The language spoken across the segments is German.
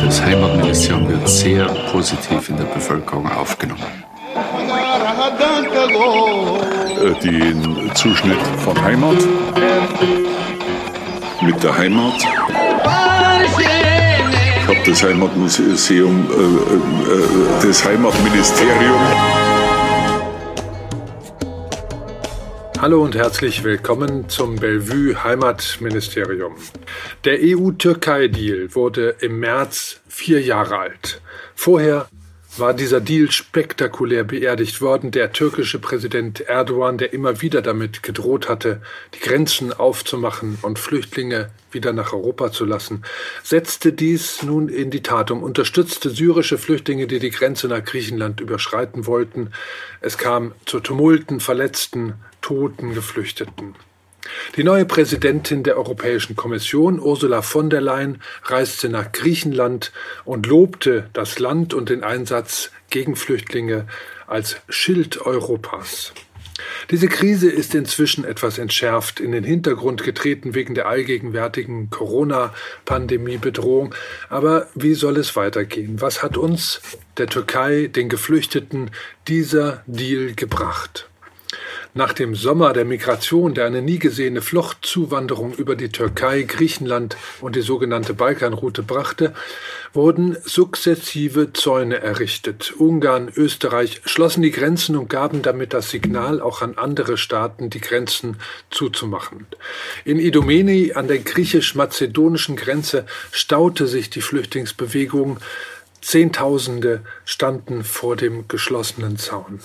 Das Heimatministerium wird sehr positiv in der Bevölkerung aufgenommen. Äh, den Zuschnitt von Heimat mit der Heimat. Ich habe das Heimatmuseum, äh, äh, das Heimatministerium. Hallo und herzlich willkommen zum Bellevue Heimatministerium. Der EU-Türkei-Deal wurde im März vier Jahre alt. Vorher war dieser Deal spektakulär beerdigt worden. Der türkische Präsident Erdogan, der immer wieder damit gedroht hatte, die Grenzen aufzumachen und Flüchtlinge wieder nach Europa zu lassen, setzte dies nun in die Tat um, unterstützte syrische Flüchtlinge, die die Grenze nach Griechenland überschreiten wollten. Es kam zu Tumulten, Verletzten, Toten, Geflüchteten. Die neue Präsidentin der Europäischen Kommission, Ursula von der Leyen, reiste nach Griechenland und lobte das Land und den Einsatz gegen Flüchtlinge als Schild Europas. Diese Krise ist inzwischen etwas entschärft, in den Hintergrund getreten wegen der allgegenwärtigen Corona-Pandemie-Bedrohung. Aber wie soll es weitergehen? Was hat uns, der Türkei, den Geflüchteten, dieser Deal gebracht? Nach dem Sommer der Migration, der eine nie gesehene Fluchtzuwanderung über die Türkei, Griechenland und die sogenannte Balkanroute brachte, wurden sukzessive Zäune errichtet. Ungarn, Österreich schlossen die Grenzen und gaben damit das Signal auch an andere Staaten, die Grenzen zuzumachen. In Idomeni an der griechisch-mazedonischen Grenze staute sich die Flüchtlingsbewegung. Zehntausende standen vor dem geschlossenen Zaun.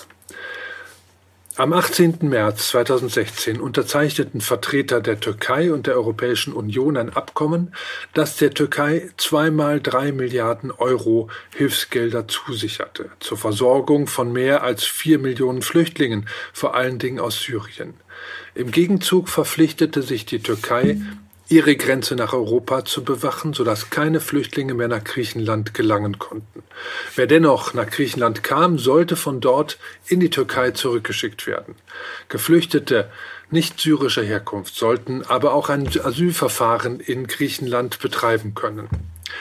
Am 18. März 2016 unterzeichneten Vertreter der Türkei und der Europäischen Union ein Abkommen, das der Türkei zweimal drei Milliarden Euro Hilfsgelder zusicherte, zur Versorgung von mehr als vier Millionen Flüchtlingen, vor allen Dingen aus Syrien. Im Gegenzug verpflichtete sich die Türkei, ihre Grenze nach Europa zu bewachen, sodass keine Flüchtlinge mehr nach Griechenland gelangen konnten. Wer dennoch nach Griechenland kam, sollte von dort in die Türkei zurückgeschickt werden. Geflüchtete nicht syrischer Herkunft sollten aber auch ein Asylverfahren in Griechenland betreiben können.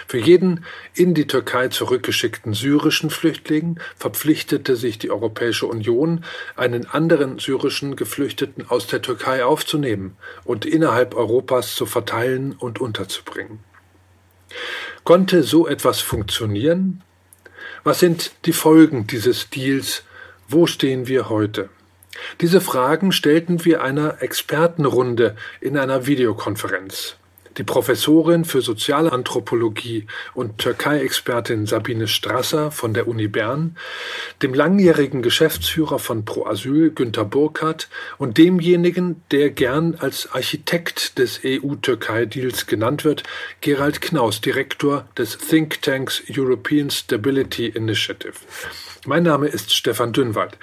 Für jeden in die Türkei zurückgeschickten syrischen Flüchtling verpflichtete sich die Europäische Union, einen anderen syrischen Geflüchteten aus der Türkei aufzunehmen und innerhalb Europas zu verteilen und unterzubringen. Konnte so etwas funktionieren? Was sind die Folgen dieses Deals? Wo stehen wir heute? Diese Fragen stellten wir einer Expertenrunde in einer Videokonferenz. Die Professorin für Sozialanthropologie und Türkei-Expertin Sabine Strasser von der Uni Bern, dem langjährigen Geschäftsführer von Pro Asyl Günter Burkhardt und demjenigen, der gern als Architekt des EU-Türkei-Deals genannt wird, Gerald Knaus, Direktor des Thinktanks European Stability Initiative. Mein Name ist Stefan Dünnwald.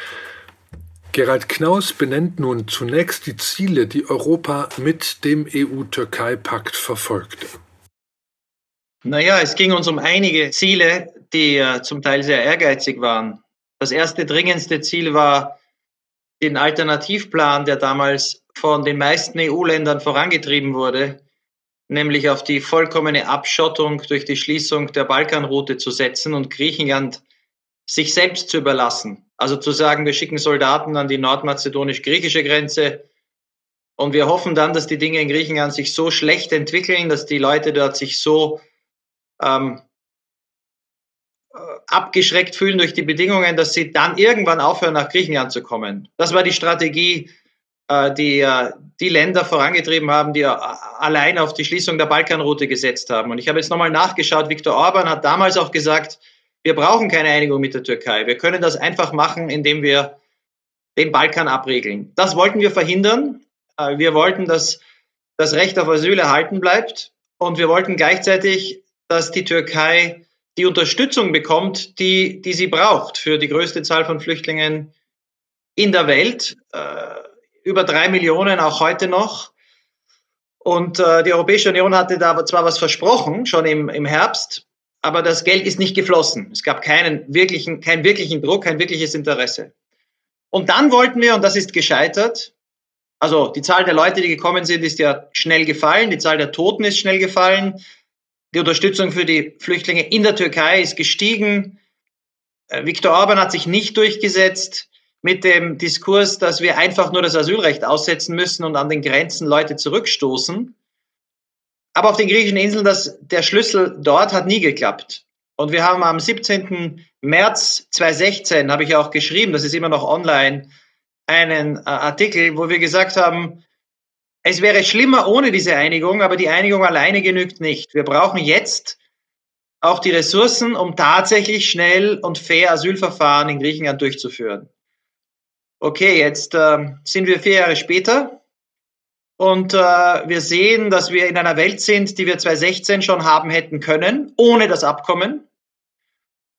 Gerald Knaus benennt nun zunächst die Ziele, die Europa mit dem EU-Türkei-Pakt verfolgte. Naja, es ging uns um einige Ziele, die äh, zum Teil sehr ehrgeizig waren. Das erste dringendste Ziel war, den Alternativplan, der damals von den meisten EU-Ländern vorangetrieben wurde, nämlich auf die vollkommene Abschottung durch die Schließung der Balkanroute zu setzen und Griechenland sich selbst zu überlassen. Also zu sagen, wir schicken Soldaten an die nordmazedonisch-griechische Grenze und wir hoffen dann, dass die Dinge in Griechenland sich so schlecht entwickeln, dass die Leute dort sich so ähm, äh, abgeschreckt fühlen durch die Bedingungen, dass sie dann irgendwann aufhören, nach Griechenland zu kommen. Das war die Strategie, äh, die äh, die Länder vorangetrieben haben, die allein auf die Schließung der Balkanroute gesetzt haben. Und ich habe jetzt nochmal nachgeschaut, Viktor Orban hat damals auch gesagt, wir brauchen keine Einigung mit der Türkei. Wir können das einfach machen, indem wir den Balkan abregeln. Das wollten wir verhindern. Äh, wir wollten, dass das Recht auf Asyl erhalten bleibt. Und wir wollten gleichzeitig, dass die Türkei die Unterstützung bekommt, die, die sie braucht für die größte Zahl von Flüchtlingen in der Welt. Äh, über drei Millionen auch heute noch. Und äh, die Europäische Union hatte da zwar was versprochen, schon im, im Herbst, aber das Geld ist nicht geflossen. Es gab keinen wirklichen, keinen wirklichen Druck, kein wirkliches Interesse. Und dann wollten wir, und das ist gescheitert, Also die Zahl der Leute, die gekommen sind, ist ja schnell gefallen. Die Zahl der Toten ist schnell gefallen. Die Unterstützung für die Flüchtlinge in der Türkei ist gestiegen. Äh, Viktor Orban hat sich nicht durchgesetzt mit dem Diskurs, dass wir einfach nur das Asylrecht aussetzen müssen und an den Grenzen Leute zurückstoßen. Aber auf den griechischen Inseln, das, der Schlüssel dort hat nie geklappt. Und wir haben am 17. März 2016, habe ich auch geschrieben, das ist immer noch online, einen äh, Artikel, wo wir gesagt haben, es wäre schlimmer ohne diese Einigung, aber die Einigung alleine genügt nicht. Wir brauchen jetzt auch die Ressourcen, um tatsächlich schnell und fair Asylverfahren in Griechenland durchzuführen. Okay, jetzt äh, sind wir vier Jahre später und äh, wir sehen, dass wir in einer Welt sind, die wir 2016 schon haben hätten können, ohne das Abkommen.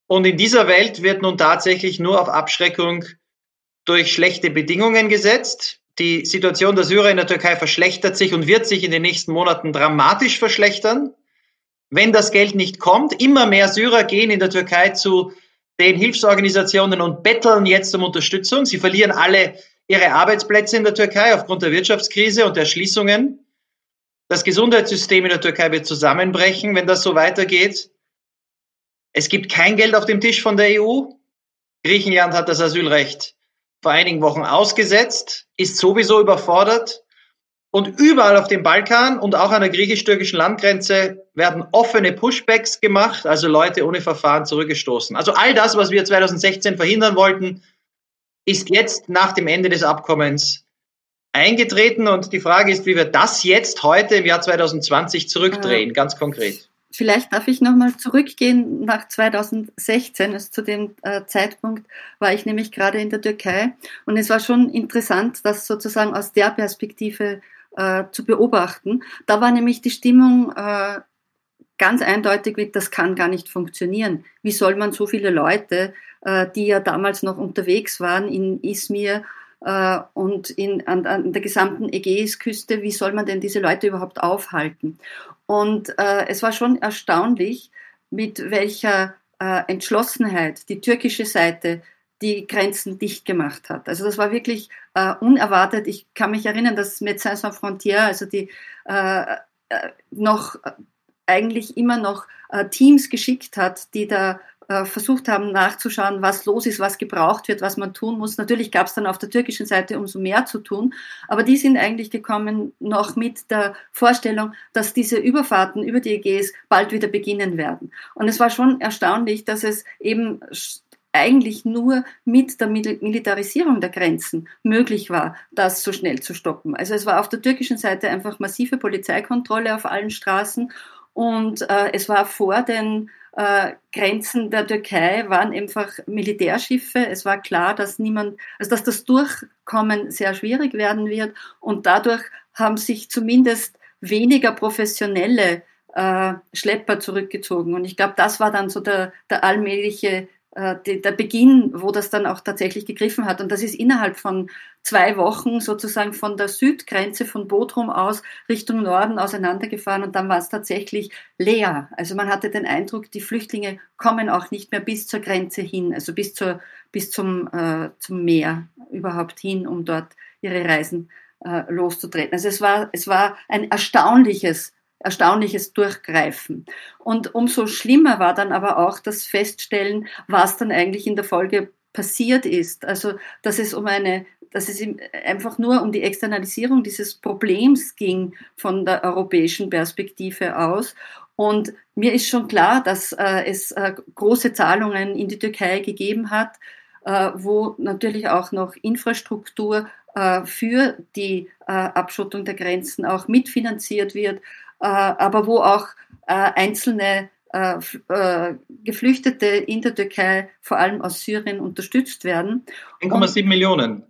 Und in dieser Welt wird nun tatsächlich nur auf Abschreckung durch schlechte Bedingungen gesetzt. Die Situation der Syrer in der Türkei verschlechtert sich und wird sich in den nächsten Monaten dramatisch verschlechtern. Wenn das Geld nicht kommt, immer mehr Syrer gehen in der Türkei zu den Hilfsorganisationen und betteln jetzt um Unterstützung. Sie verlieren alle ihre Arbeitsplätze in der Türkei aufgrund der Wirtschaftskrise und der Schließungen. Das Gesundheitssystem in der Türkei wird zusammenbrechen, wenn das so weitergeht. Es gibt kein Geld auf dem Tisch von der EU. Griechenland hat das Asylrecht vor einigen Wochen ausgesetzt, ist sowieso überfordert. Und überall auf dem Balkan und auch an der griechisch-türkischen Landgrenze werden offene Pushbacks gemacht, also Leute ohne Verfahren zurückgestoßen. Also all das, was wir 2016 verhindern wollten, ist jetzt nach dem Ende des Abkommens eingetreten. Und die Frage ist, wie wir das jetzt heute im Jahr 2020 zurückdrehen, ganz konkret. Vielleicht darf ich nochmal zurückgehen nach 2016. Also zu dem äh, Zeitpunkt war ich nämlich gerade in der Türkei und es war schon interessant, das sozusagen aus der Perspektive äh, zu beobachten. Da war nämlich die Stimmung äh, ganz eindeutig wie, das kann gar nicht funktionieren. Wie soll man so viele Leute, äh, die ja damals noch unterwegs waren in Izmir äh, und in, an, an der gesamten Ägäisküste, wie soll man denn diese Leute überhaupt aufhalten? Und äh, es war schon erstaunlich, mit welcher äh, Entschlossenheit die türkische Seite die Grenzen dicht gemacht hat. Also das war wirklich äh, unerwartet. Ich kann mich erinnern, dass Médecins Sans Frontières, also die äh, noch eigentlich immer noch äh, Teams geschickt hat, die da äh, versucht haben nachzuschauen, was los ist, was gebraucht wird, was man tun muss. Natürlich gab es dann auf der türkischen Seite umso mehr zu tun, aber die sind eigentlich gekommen noch mit der Vorstellung, dass diese Überfahrten über die Ägäis bald wieder beginnen werden. Und es war schon erstaunlich, dass es eben eigentlich nur mit der Militarisierung der Grenzen möglich war, das so schnell zu stoppen. Also es war auf der türkischen Seite einfach massive Polizeikontrolle auf allen Straßen und äh, es war vor den äh, Grenzen der Türkei waren einfach Militärschiffe. Es war klar, dass niemand, also dass das Durchkommen sehr schwierig werden wird und dadurch haben sich zumindest weniger professionelle äh, Schlepper zurückgezogen. Und ich glaube, das war dann so der, der allmähliche äh, der Beginn, wo das dann auch tatsächlich gegriffen hat. Und das ist innerhalb von zwei Wochen sozusagen von der Südgrenze von Bodrum aus Richtung Norden auseinandergefahren und dann war es tatsächlich leer. Also man hatte den Eindruck, die Flüchtlinge kommen auch nicht mehr bis zur Grenze hin, also bis, zur, bis zum, äh, zum Meer überhaupt hin, um dort ihre Reisen äh, loszutreten. Also es war, es war ein erstaunliches erstaunliches Durchgreifen. Und umso schlimmer war dann aber auch das Feststellen, was dann eigentlich in der Folge passiert ist. Also, dass es um eine, dass es einfach nur um die Externalisierung dieses Problems ging von der europäischen Perspektive aus. Und mir ist schon klar, dass äh, es äh, große Zahlungen in die Türkei gegeben hat, äh, wo natürlich auch noch Infrastruktur äh, für die äh, Abschottung der Grenzen auch mitfinanziert wird, aber wo auch äh, einzelne äh, Geflüchtete in der Türkei, vor allem aus Syrien, unterstützt werden. 1,7 Millionen.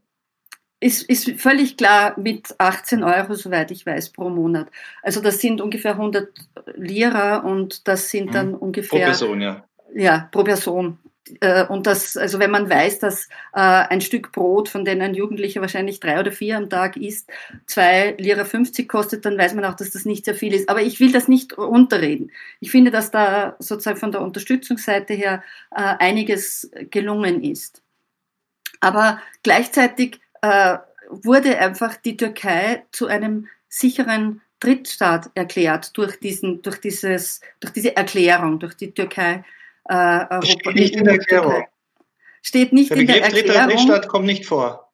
Ist, ist völlig klar mit 18 Euro, soweit ich weiß, pro Monat. Also das sind ungefähr 100 Lira und das sind dann mhm. ungefähr... Pro Person, ja. Ja, pro Person. Äh, und das, also wenn man weiß, dass äh, ein Stück Brot, von dem ein Jugendlicher wahrscheinlich drei oder vier am Tag isst, zwei Lira 50 kostet, dann weiß man auch, dass das nicht sehr viel ist. Aber ich will das nicht runterreden. Ich finde, dass da sozusagen von der Unterstützungsseite her äh, einiges gelungen ist. Aber gleichzeitig äh, wurde einfach die Türkei zu einem sicheren Drittstaat erklärt durch, diesen, durch, dieses, durch diese Erklärung, durch die Türkei. Äh, Europa, steht nicht in der Erklärung. Steht nicht der in der Erklärung. Dritter Drittstaat kommt nicht vor.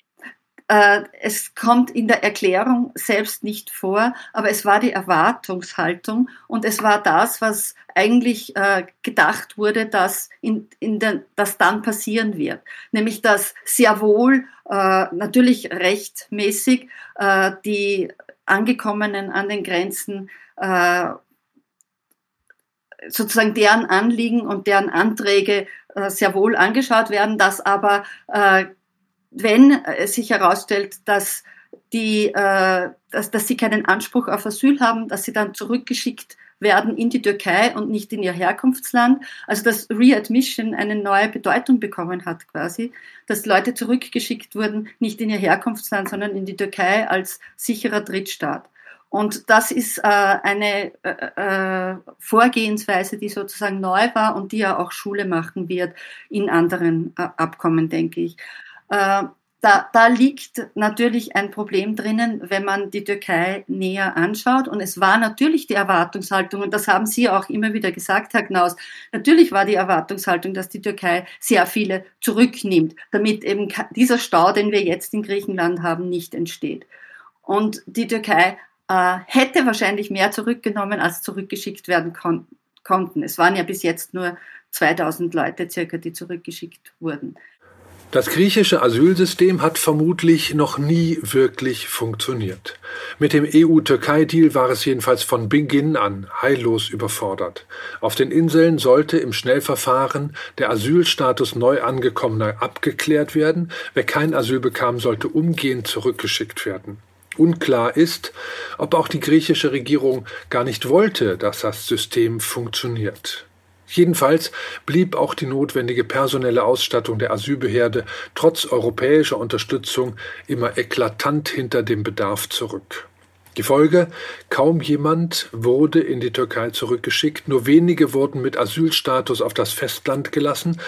Äh, es kommt in der Erklärung selbst nicht vor, aber es war die Erwartungshaltung und es war das, was eigentlich äh, gedacht wurde, dass, in, in den, dass dann passieren wird. Nämlich, dass sehr wohl, äh, natürlich rechtmäßig, äh, die Angekommenen an den Grenzen äh, sozusagen deren Anliegen und deren Anträge äh, sehr wohl angeschaut werden, dass aber wenn es sich herausstellt, dass, die, äh, dass, dass sie keinen Anspruch auf Asyl haben, dass sie dann zurückgeschickt werden in die Türkei und nicht in ihr Herkunftsland. Also dass Readmission eine neue Bedeutung bekommen hat quasi, dass Leute zurückgeschickt wurden, nicht in ihr Herkunftsland, sondern in die Türkei als sicherer Drittstaat. Und das ist äh, eine äh, äh Vorgehensweise, die sozusagen neu war und die ja auch Schule machen wird in anderen äh, Abkommen, denke ich. Äh, da, da liegt natürlich ein Problem drinnen, wenn man die Türkei näher anschaut. Und es war natürlich die Erwartungshaltung, und das haben Sie auch immer wieder gesagt, Herr Knaus, natürlich war die Erwartungshaltung, dass die Türkei sehr viele zurücknimmt, damit eben dieser Stau, den wir jetzt in Griechenland haben, nicht entsteht. Und die Türkei äh, hätte wahrscheinlich mehr zurückgenommen, als zurückgeschickt werden kon konnten. Es waren ja bis jetzt nur 2000 Leute circa, die zurückgeschickt wurden. Das griechische Asylsystem hat vermutlich noch nie wirklich funktioniert. Mit dem EU-Türkei-Deal war es jedenfalls von Beginn an heillos überfordert. Auf den Inseln sollte im Schnellverfahren der Asylstatus neu angekommener abgeklärt werden. Wer kein Asyl bekam, sollte umgehend zurückgeschickt werden. Unklar ist, ob auch die griechische Regierung gar nicht wollte, dass das System funktioniert. Jedenfalls blieb auch die notwendige personelle Ausstattung der Asylbehörde trotz europäischer Unterstützung immer eklatant hinter dem Bedarf zurück. Die Folge kaum jemand wurde in die Türkei zurückgeschickt, nur wenige wurden mit Asylstatus auf das Festland gelassen,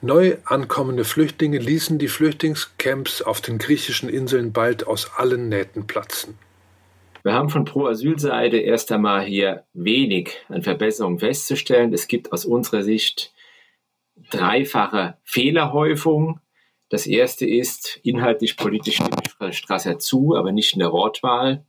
neu ankommende Flüchtlinge ließen die Flüchtlingscamps auf den griechischen Inseln bald aus allen Nähten platzen. Wir haben von Pro-Asyl-Seite erst einmal hier wenig an Verbesserungen festzustellen. Es gibt aus unserer Sicht dreifache Fehlerhäufung. Das erste ist, inhaltlich politisch stimmt Strasser zu, aber nicht in der Wortwahl.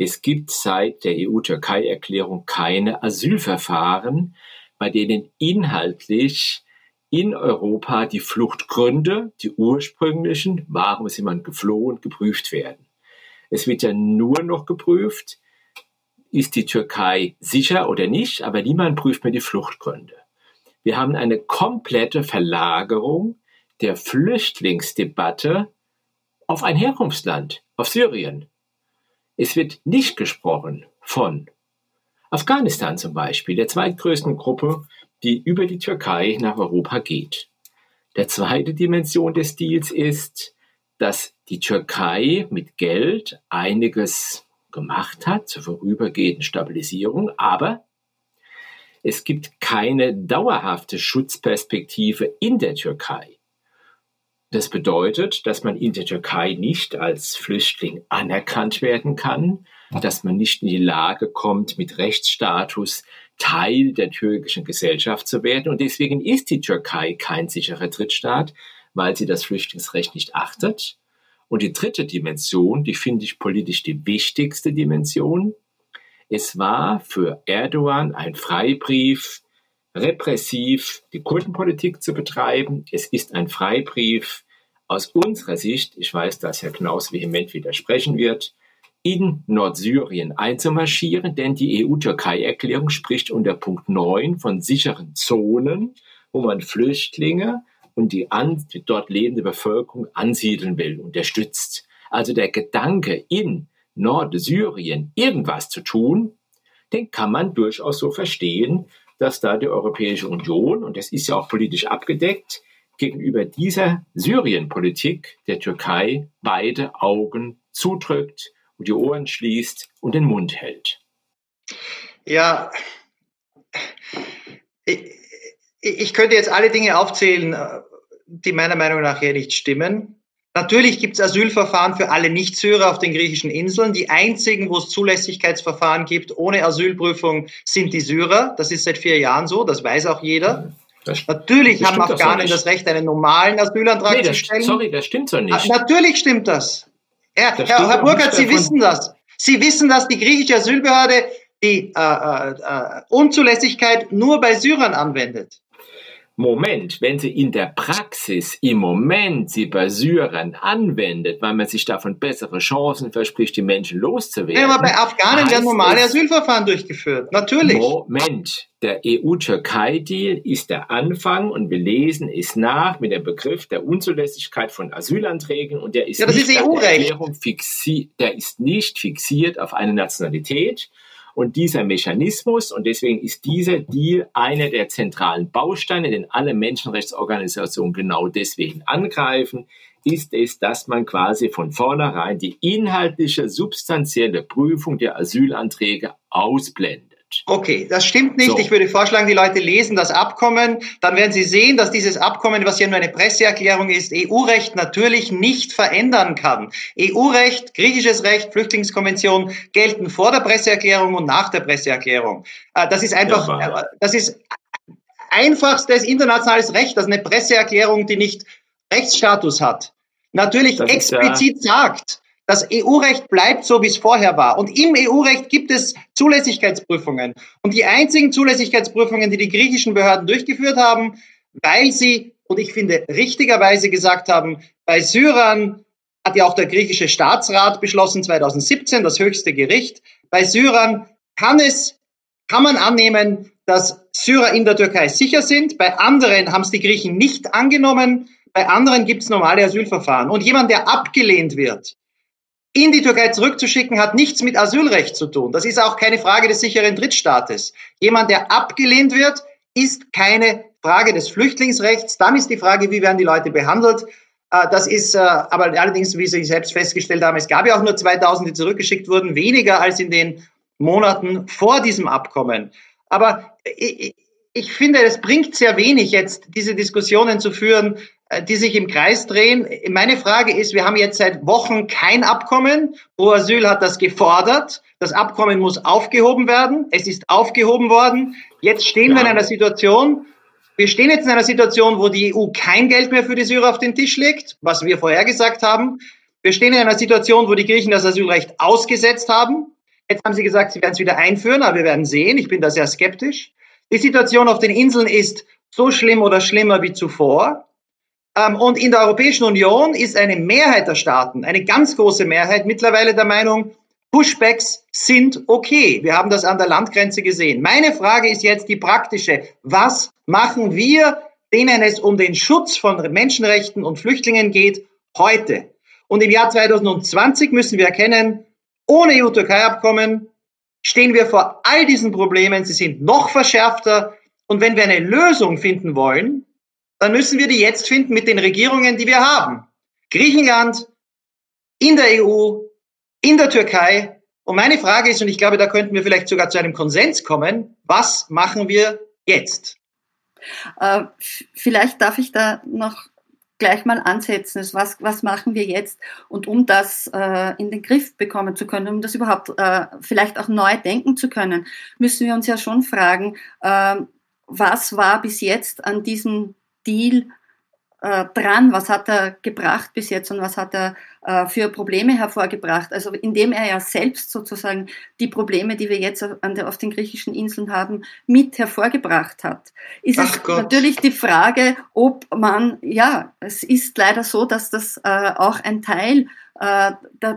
Es gibt seit der EU-Türkei-Erklärung keine Asylverfahren, bei denen inhaltlich in Europa die Fluchtgründe, die ursprünglichen, warum ist jemand geflohen, geprüft werden. Es wird ja nur noch geprüft, ist die Türkei sicher oder nicht, aber niemand prüft mehr die Fluchtgründe. Wir haben eine komplette Verlagerung der Flüchtlingsdebatte auf ein Herkunftsland, auf Syrien. Es wird nicht gesprochen von Afghanistan zum Beispiel, der zweitgrößten Gruppe, die über die Türkei nach Europa geht. Der zweite Dimension des Deals ist, dass die Türkei mit Geld einiges gemacht hat zur vorübergehenden Stabilisierung, aber es gibt keine dauerhafte Schutzperspektive in der Türkei. Das bedeutet, dass man in der Türkei nicht als Flüchtling anerkannt werden kann, dass man nicht in die Lage kommt, mit Rechtsstatus Teil der türkischen Gesellschaft zu werden. Und deswegen ist die Türkei kein sicherer Drittstaat, weil sie das Flüchtlingsrecht nicht achtet. Und die dritte Dimension, die finde ich politisch die wichtigste Dimension. Es war für Erdogan ein Freibrief, repressiv die Kurdenpolitik zu betreiben. Es ist ein Freibrief aus unserer Sicht, ich weiß, dass Herr Knaus vehement widersprechen wird, in Nordsyrien einzumarschieren, denn die EU-Türkei-Erklärung spricht unter Punkt 9 von sicheren Zonen, wo man Flüchtlinge und die, an, dort lebende Bevölkerung ansiedeln will, unterstützt. Also der Gedanke, in Nordsyrien irgendwas zu tun, den kann man durchaus so verstehen, dass da die Europäische Union, und das ist ja auch politisch abgedeckt, gegenüber dieser Syrienpolitik der Türkei beide Augen zudrückt und die Ohren schließt und den Mund hält. Ja, ich, ich könnte jetzt alle Dinge aufzählen, die meiner Meinung nach hier nicht stimmen. Natürlich gibt es Asylverfahren für alle Nicht-Syrer auf den griechischen Inseln. Die einzigen, wo es Zulässigkeitsverfahren gibt ohne Asylprüfung, sind die Syrer. Das ist seit vier Jahren so, das weiß auch jeder. Das, natürlich das haben Afghanen das, Recht, einen normalen Asylantrag nee, zu stellen. Sorry, das stimmt so nicht. Ah, natürlich stimmt das. Herr, das Herr, Herr Burkhardt, Sie wissen das. Sie wissen, dass die griechische Asylbehörde die äh, äh, äh Unzulässigkeit nur bei Syrern anwendet. Moment, wenn sie in der Praxis im Moment sie bei Syrern anwendet, weil man sich davon bessere Chancen verspricht, die Menschen loszuwerden. Ja, aber bei Afghanen werden normale Asylverfahren durchgeführt. Natürlich. Moment, der EU-Türkei-Deal ist der Anfang und wir lesen es nach mit dem Begriff der Unzulässigkeit von Asylanträgen und der ist, ja, nicht ist EU-Recht. Der ist nicht fixiert auf eine Nationalität und dieser Mechanismus, und deswegen ist dieser Deal einer der zentralen Bausteine, den alle Menschenrechtsorganisationen genau deswegen angreifen, ist es, dass man quasi von vornherein die inhaltliche, substanzielle Prüfung der Asylanträge ausblendet. Okay, das stimmt nicht. So. Ich würde vorschlagen, die Leute lesen das Abkommen. Dann werden sie sehen, dass dieses Abkommen, was ja nur eine Presseerklärung ist, EU-Recht natürlich nicht verändern kann. EU-Recht, griechisches Recht, Flüchtlingskonvention gelten vor der Presseerklärung und nach der Presseerklärung. Äh, das ist einfach, ja, äh, das ist einfachstes internationales Recht, das ist eine Presseerklärung, die nicht Rechtsstatus hat. Natürlich explizit ja sagt, das EU-Recht bleibt so, wie es vorher war. Und im EU-Recht gibt es Zulässigkeitsprüfungen. Und die einzigen Zulässigkeitsprüfungen, die die griechischen Behörden durchgeführt haben, weil sie, und ich finde richtigerweise gesagt haben, bei Syrern hat ja auch der griechische Staatsrat beschlossen, 2017, das höchste Gericht, bei Syrern kann es, kann man annehmen, dass Syrer in der Türkei sicher sind. Bei anderen haben es die Griechen nicht angenommen. Bei anderen gibt es normale Asylverfahren. Und jemand, der abgelehnt wird, in die Türkei zurückzuschicken, hat nichts mit Asylrecht zu tun. Das ist auch keine Frage des sicheren Drittstaates. Jemand, der abgelehnt wird, ist keine Frage des Flüchtlingsrechts. Dann ist die Frage, wie werden die Leute behandelt. Äh, das ist äh, aber allerdings, wie Sie selbst festgestellt haben, es gab ja auch nur 2000, die zurückgeschickt wurden, weniger als in den Monaten vor diesem Abkommen. Aber ich, finde, es bringt sehr wenig, jetzt diese Diskussionen zu führen, die sich im Kreis drehen. Meine Frage ist, wir haben jetzt seit Wochen kein Abkommen. Pro Asyl hat das gefordert. Das Abkommen muss aufgehoben werden. Es ist aufgehoben worden. Jetzt stehen ja. wir in einer Situation, wir stehen jetzt in einer Situation, wo die EU kein Geld mehr für die Syrer auf den Tisch legt, was wir vorher gesagt haben. Wir stehen in einer Situation, wo die Griechen das Asylrecht ausgesetzt haben. Jetzt haben sie gesagt, sie werden es wieder einführen, aber wir werden sehen. Ich bin da sehr skeptisch. Die Situation auf den Inseln ist so schlimm oder schlimmer wie zuvor. Ähm, und in der Europäischen Union ist eine Mehrheit der Staaten, eine ganz große Mehrheit mittlerweile der Meinung, Pushbacks sind okay. Wir haben das an der Landgrenze gesehen. Meine Frage ist jetzt die praktische. Was machen wir, denen es um den Schutz von Menschenrechten und Flüchtlingen geht, heute? Und im Jahr 2020 müssen wir erkennen, ohne EU-Türkei-Abkommen stehen wir vor all diesen Problemen. Sie sind noch verschärfter. Und wenn wir eine Lösung finden wollen, dann müssen wir die jetzt finden mit den Regierungen, die wir haben. Griechenland, in der EU, in der Türkei. Und meine Frage ist, und ich glaube, da könnten wir vielleicht sogar zu einem Konsens kommen, was machen wir jetzt? Äh, vielleicht darf ich da noch gleich mal ansetzen. Was, was machen wir jetzt? Und um das äh, in den Griff bekommen zu können, um das überhaupt äh, vielleicht auch neu denken zu können, müssen wir uns ja schon fragen, äh, was war bis jetzt an diesem Deal äh, dran, was hat er gebracht bis jetzt und was hat er äh, für Probleme hervorgebracht. Also indem er ja selbst sozusagen die Probleme, die wir jetzt auf, der, auf den griechischen Inseln haben, mit hervorgebracht hat. Ist Ach es Gott. natürlich die Frage, ob man, ja, es ist leider so, dass das äh, auch ein Teil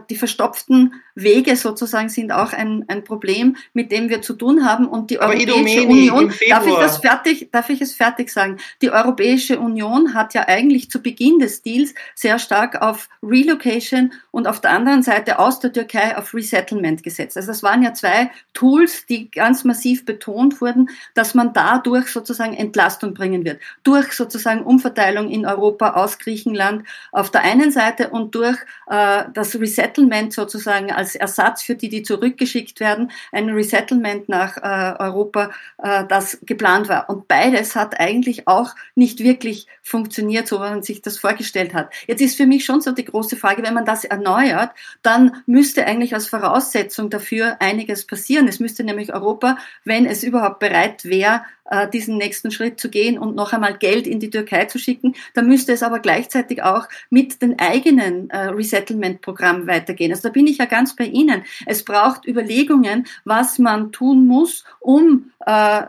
die verstopften Wege sozusagen sind auch ein, ein Problem, mit dem wir zu tun haben. Und die Europäische Union, darf ich das fertig, darf ich es fertig sagen? Die Europäische Union hat ja eigentlich zu Beginn des Deals sehr stark auf Relocation und auf der anderen Seite aus der Türkei auf Resettlement gesetzt. Also es waren ja zwei Tools, die ganz massiv betont wurden, dass man dadurch sozusagen Entlastung bringen wird. Durch sozusagen Umverteilung in Europa aus Griechenland auf der einen Seite und durch äh, äh, das Resettlement sozusagen als Ersatz für die, die zurückgeschickt werden, ein Resettlement nach äh, Europa, äh, das geplant war. Und beides hat eigentlich auch nicht wirklich funktioniert, so wie man sich das vorgestellt hat. Jetzt ist für mich schon so die große Frage, wenn man das erneuert, dann müsste eigentlich als Voraussetzung dafür einiges passieren. Es müsste nämlich Europa, wenn es überhaupt bereit wäre, diesen nächsten Schritt zu gehen und noch einmal Geld in die Türkei zu schicken. Da müsste es aber gleichzeitig auch mit den eigenen äh, Resettlement-Programmen weitergehen. Also da bin ich ja ganz bei Ihnen. Es braucht Überlegungen, was man tun muss, um äh,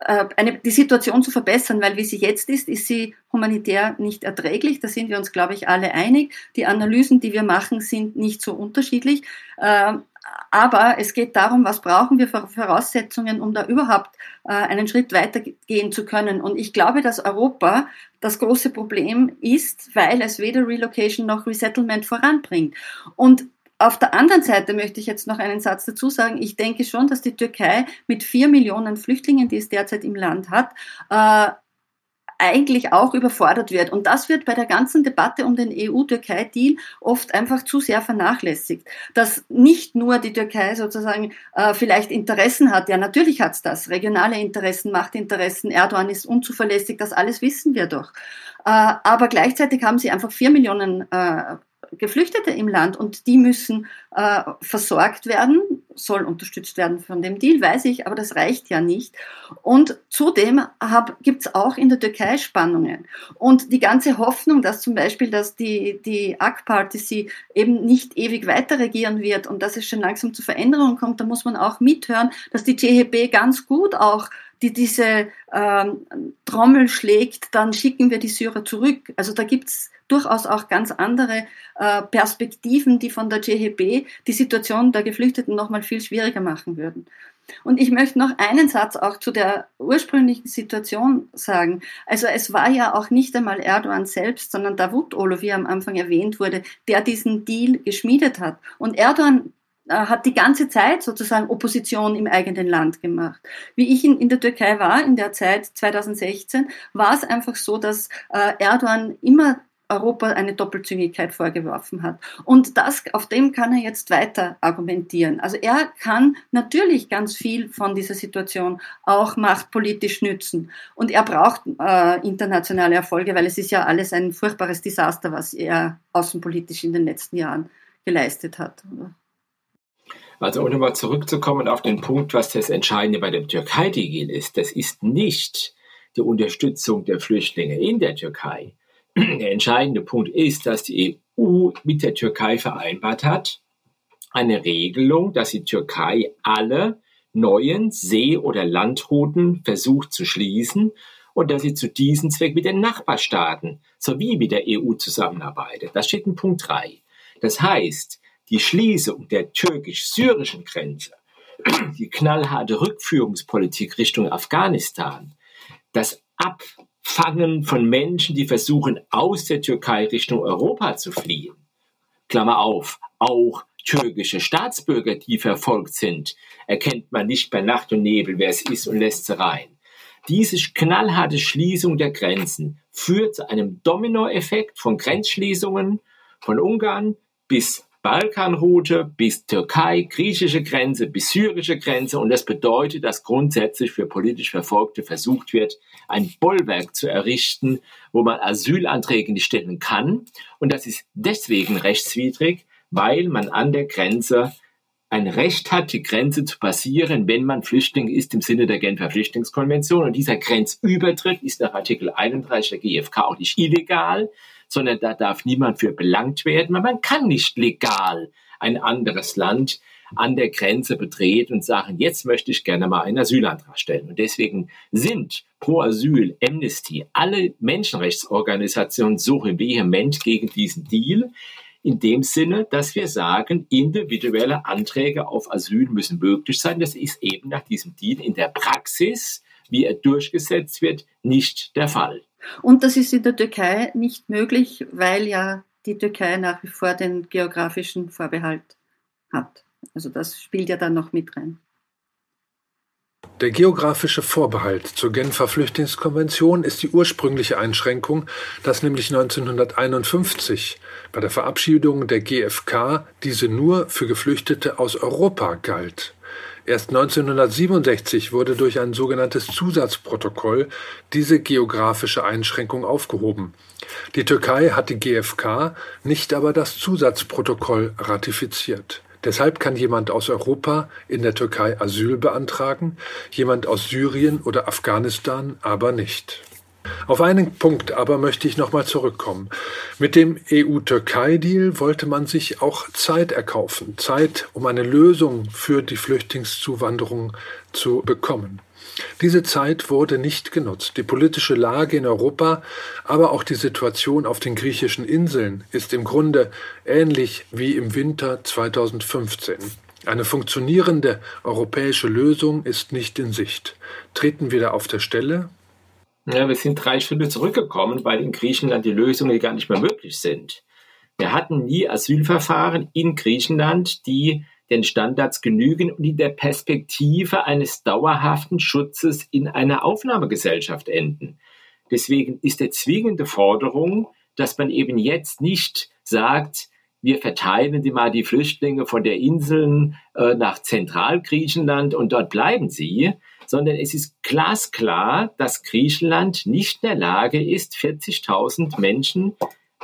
äh, eine, die Situation zu verbessern, weil wie sie jetzt ist, ist sie humanitär nicht erträglich. Da sind wir uns, glaube ich, alle einig. Die Analysen, die wir machen, sind nicht so unterschiedlich. Aber es geht darum, was brauchen wir für Voraussetzungen, um da überhaupt äh, einen Schritt weitergehen zu können. Und ich glaube, dass Europa das große Problem ist, weil es weder Relocation noch Resettlement voranbringt. Und auf der anderen Seite möchte ich jetzt noch einen Satz dazu sagen. Ich denke schon, dass die Türkei mit vier Millionen Flüchtlingen, die es derzeit im Land hat, äh, eigentlich auch überfordert wird. Und das wird bei der ganzen Debatte um den EU-Türkei-Deal oft einfach zu sehr vernachlässigt. Dass nicht nur die Türkei sozusagen äh, vielleicht Interessen hat, ja natürlich hat es das, regionale Interessen, Machtinteressen, Erdogan ist unzuverlässig, das alles wissen wir doch. Äh, aber gleichzeitig haben sie einfach vier Millionen äh, Geflüchtete im Land und die müssen äh, versorgt werden, soll unterstützt werden von dem Deal, weiß ich, aber das reicht ja nicht. Und zudem gibt es auch in der Türkei Spannungen. Und die ganze Hoffnung, dass zum Beispiel, dass die, die AK-Party sie eben nicht ewig weiter regieren wird und dass es schon langsam zu Veränderungen kommt, da muss man auch mithören, dass die CHP ganz gut auch die diese ähm, Trommel schlägt, dann schicken wir die Syrer zurück. Also da gibt's durchaus auch ganz andere äh, Perspektiven, die von der GHB die Situation der Geflüchteten nochmal viel schwieriger machen würden. Und ich möchte noch einen Satz auch zu der ursprünglichen Situation sagen. Also es war ja auch nicht einmal Erdogan selbst, sondern Davutoglu, wie am Anfang erwähnt wurde, der diesen Deal geschmiedet hat. Und Erdogan hat die ganze Zeit sozusagen Opposition im eigenen Land gemacht. Wie ich in, in der Türkei war, in der Zeit 2016, war es einfach so, dass äh, Erdogan immer Europa eine Doppelzüngigkeit vorgeworfen hat. Und das, auf dem kann er jetzt weiter argumentieren. Also er kann natürlich ganz viel von dieser Situation auch machtpolitisch nützen. Und er braucht äh, internationale Erfolge, weil es ist ja alles ein furchtbares Desaster, was er außenpolitisch in den letzten Jahren geleistet hat. Also um nochmal zurückzukommen auf den Punkt, was das Entscheidende bei dem Türkei-Deal ist, das ist nicht die Unterstützung der Flüchtlinge in der Türkei, der entscheidende Punkt ist, dass die EU mit der Türkei vereinbart hat, eine Regelung, dass die Türkei alle neuen See- oder Landrouten versucht zu schließen und dass sie zu diesem Zweck mit den Nachbarstaaten sowie mit der EU zusammenarbeitet. Das steht in Punkt 3. Das heißt, die Schließung der türkisch-syrischen Grenze, die knallharte Rückführungspolitik Richtung Afghanistan, das Ab Fangen von Menschen, die versuchen, aus der Türkei Richtung Europa zu fliehen. Klammer auf, auch türkische Staatsbürger, die verfolgt sind, erkennt man nicht bei Nacht und Nebel, wer es ist und lässt sie rein. Diese knallharte Schließung der Grenzen führt zu einem Dominoeffekt von Grenzschließungen von Ungarn bis Balkanroute bis Türkei, griechische Grenze bis syrische Grenze. Und das bedeutet, dass grundsätzlich für politisch Verfolgte versucht wird, ein Bollwerk zu errichten, wo man Asylanträge nicht stellen kann. Und das ist deswegen rechtswidrig, weil man an der Grenze ein Recht hat, die Grenze zu passieren, wenn man Flüchtling ist im Sinne der Genfer Flüchtlingskonvention. Und dieser Grenzübertritt ist nach Artikel 31 der GfK auch nicht illegal, sondern da darf niemand für belangt werden. Man kann nicht legal ein anderes Land an der Grenze betreten und sagen, jetzt möchte ich gerne mal einen Asylantrag stellen. Und deswegen sind Pro Asyl, Amnesty, alle Menschenrechtsorganisationen so vehement gegen diesen Deal. In dem Sinne, dass wir sagen, individuelle Anträge auf Asyl müssen möglich sein. Das ist eben nach diesem Deal in der Praxis, wie er durchgesetzt wird, nicht der Fall. Und das ist in der Türkei nicht möglich, weil ja die Türkei nach wie vor den geografischen Vorbehalt hat. Also das spielt ja dann noch mit rein. Der geografische Vorbehalt zur Genfer Flüchtlingskonvention ist die ursprüngliche Einschränkung, dass nämlich 1951 bei der Verabschiedung der GFK diese nur für Geflüchtete aus Europa galt. Erst 1967 wurde durch ein sogenanntes Zusatzprotokoll diese geografische Einschränkung aufgehoben. Die Türkei hat die GFK, nicht aber das Zusatzprotokoll ratifiziert. Deshalb kann jemand aus Europa in der Türkei Asyl beantragen, jemand aus Syrien oder Afghanistan aber nicht. Auf einen Punkt aber möchte ich nochmal zurückkommen. Mit dem EU-Türkei-Deal wollte man sich auch Zeit erkaufen, Zeit, um eine Lösung für die Flüchtlingszuwanderung zu bekommen. Diese Zeit wurde nicht genutzt. Die politische Lage in Europa, aber auch die Situation auf den griechischen Inseln ist im Grunde ähnlich wie im Winter 2015. Eine funktionierende europäische Lösung ist nicht in Sicht. Treten wir da auf der Stelle? Ja, wir sind drei Schritte zurückgekommen, weil in Griechenland die Lösungen gar nicht mehr möglich sind. Wir hatten nie Asylverfahren in Griechenland, die den Standards genügen und die der Perspektive eines dauerhaften Schutzes in einer Aufnahmegesellschaft enden. Deswegen ist der zwingende Forderung, dass man eben jetzt nicht sagt, wir verteilen die mal die Flüchtlinge von der Inseln äh, nach Zentralgriechenland und dort bleiben sie, sondern es ist glasklar, dass Griechenland nicht in der Lage ist, 40.000 Menschen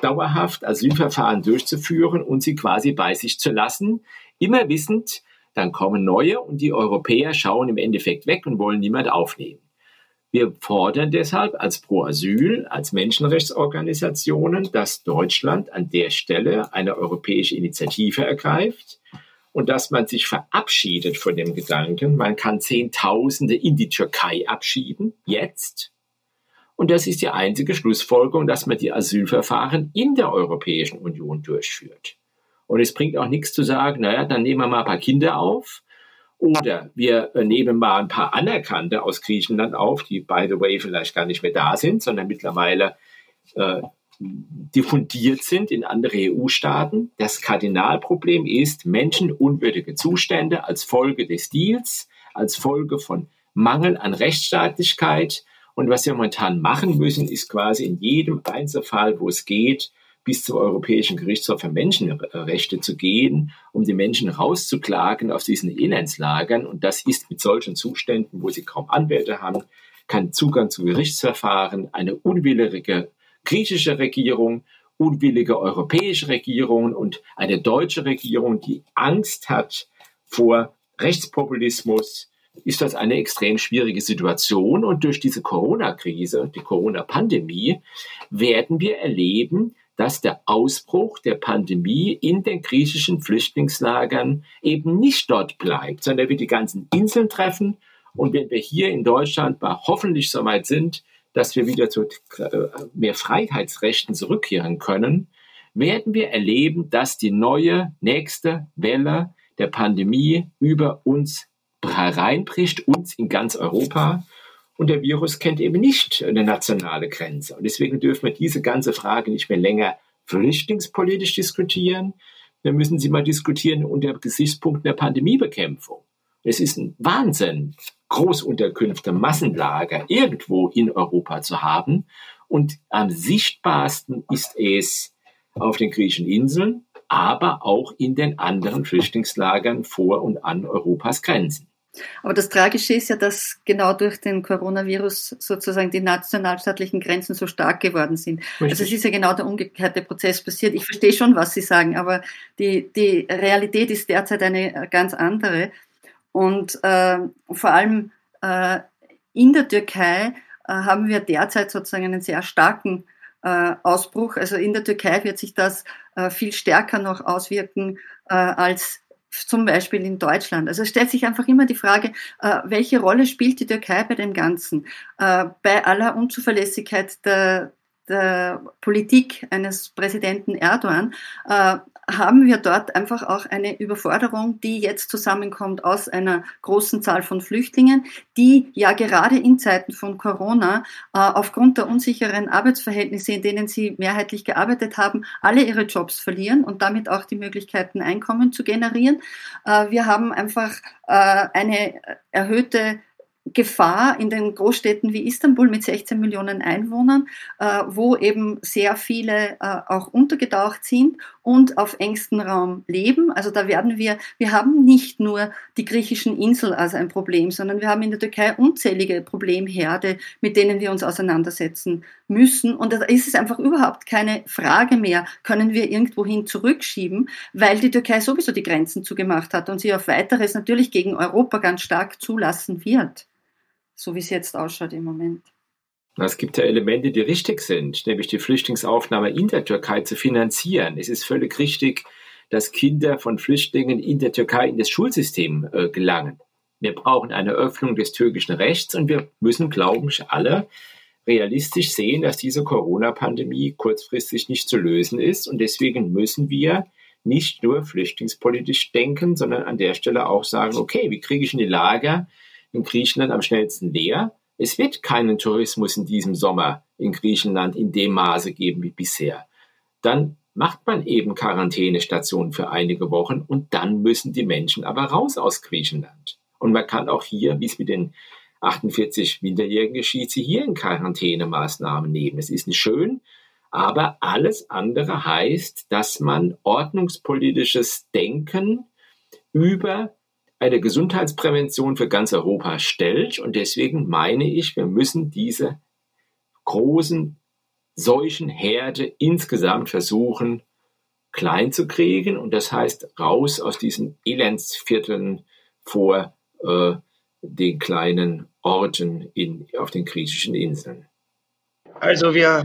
dauerhaft Asylverfahren durchzuführen und sie quasi bei sich zu lassen, immer wissend, dann kommen neue und die Europäer schauen im Endeffekt weg und wollen niemand aufnehmen. Wir fordern deshalb als Pro Asyl, als Menschenrechtsorganisationen, dass Deutschland an der Stelle eine europäische Initiative ergreift und dass man sich verabschiedet von dem Gedanken, man kann Zehntausende in die Türkei abschieben, jetzt. Und das ist die einzige Schlussfolgerung, dass man die Asylverfahren in der Europäischen Union durchführt. Und es bringt auch nichts zu sagen, naja, dann nehmen wir mal ein paar Kinder auf. Oder wir nehmen mal ein paar Anerkannte aus Griechenland auf, die, by the way, vielleicht gar nicht mehr da sind, sondern mittlerweile äh, diffundiert sind in andere EU-Staaten. Das Kardinalproblem ist menschenunwürdige Zustände als Folge des Deals, als Folge von Mangel an Rechtsstaatlichkeit. Und was wir momentan machen müssen, ist quasi in jedem Einzelfall, wo es geht, bis zum Europäischen Gerichtshof für Menschenrechte zu gehen, um die Menschen rauszuklagen aus diesen Elendslagern. Und das ist mit solchen Zuständen, wo sie kaum Anwälte haben, kein Zugang zu Gerichtsverfahren, eine unwillige griechische Regierung, unwillige europäische Regierungen und eine deutsche Regierung, die Angst hat vor Rechtspopulismus, ist das eine extrem schwierige Situation. Und durch diese Corona-Krise, die Corona-Pandemie, werden wir erleben, dass der Ausbruch der Pandemie in den griechischen Flüchtlingslagern eben nicht dort bleibt, sondern wird die ganzen Inseln treffen. Und wenn wir hier in Deutschland mal hoffentlich so weit sind, dass wir wieder zu äh, mehr Freiheitsrechten zurückkehren können, werden wir erleben, dass die neue nächste Welle der Pandemie über uns hereinbricht, uns in ganz Europa. Und der Virus kennt eben nicht eine nationale Grenze. Und deswegen dürfen wir diese ganze Frage nicht mehr länger flüchtlingspolitisch diskutieren. Wir müssen sie mal diskutieren unter Gesichtspunkten der Pandemiebekämpfung. Es ist ein Wahnsinn, Großunterkünfte, Massenlager irgendwo in Europa zu haben. Und am sichtbarsten ist es auf den griechischen Inseln, aber auch in den anderen Flüchtlingslagern vor und an Europas Grenzen. Aber das Tragische ist ja, dass genau durch den Coronavirus sozusagen die nationalstaatlichen Grenzen so stark geworden sind. Richtig. Also es ist ja genau der umgekehrte Prozess passiert. Ich verstehe schon, was Sie sagen, aber die, die Realität ist derzeit eine ganz andere. Und äh, vor allem äh, in der Türkei äh, haben wir derzeit sozusagen einen sehr starken äh, Ausbruch. Also in der Türkei wird sich das äh, viel stärker noch auswirken äh, als zum Beispiel in Deutschland. Also es stellt sich einfach immer die Frage, welche Rolle spielt die Türkei bei dem Ganzen? Bei aller Unzuverlässigkeit der, der Politik eines Präsidenten Erdogan äh, haben wir dort einfach auch eine Überforderung, die jetzt zusammenkommt aus einer großen Zahl von Flüchtlingen, die ja gerade in Zeiten von Corona äh, aufgrund der unsicheren Arbeitsverhältnisse, in denen sie mehrheitlich gearbeitet haben, alle ihre Jobs verlieren und damit auch die Möglichkeiten, Einkommen zu generieren. Äh, wir haben einfach eine erhöhte Gefahr in den Großstädten wie Istanbul mit 16 Millionen Einwohnern, äh, wo eben sehr viele äh, auch untergetaucht sind und auf engstem Raum leben. Also da werden wir, wir haben nicht nur die griechischen Inseln als ein Problem, sondern wir haben in der Türkei unzählige Problemherde, mit denen wir uns auseinandersetzen müssen. Und da ist es einfach überhaupt keine Frage mehr, können wir irgendwohin zurückschieben, weil die Türkei sowieso die Grenzen zugemacht hat und sie auf weiteres natürlich gegen Europa ganz stark zulassen wird so wie es jetzt ausschaut im Moment. Es gibt ja Elemente, die richtig sind, nämlich die Flüchtlingsaufnahme in der Türkei zu finanzieren. Es ist völlig richtig, dass Kinder von Flüchtlingen in der Türkei in das Schulsystem äh, gelangen. Wir brauchen eine Öffnung des türkischen Rechts und wir müssen, glaube ich, alle realistisch sehen, dass diese Corona-Pandemie kurzfristig nicht zu lösen ist. Und deswegen müssen wir nicht nur flüchtlingspolitisch denken, sondern an der Stelle auch sagen, okay, wie kriege ich in die Lage, in Griechenland am schnellsten leer. Es wird keinen Tourismus in diesem Sommer in Griechenland in dem Maße geben wie bisher. Dann macht man eben Quarantänestationen für einige Wochen und dann müssen die Menschen aber raus aus Griechenland. Und man kann auch hier, wie es mit den 48 Minderjährigen geschieht, sie hier in Quarantänemaßnahmen nehmen. Es ist nicht schön, aber alles andere heißt, dass man ordnungspolitisches Denken über eine Gesundheitsprävention für ganz Europa stellt. Und deswegen meine ich, wir müssen diese großen Seuchenherde insgesamt versuchen, klein zu kriegen. Und das heißt, raus aus diesen Elendsvierteln vor äh, den kleinen Orten in, auf den griechischen Inseln. Also wir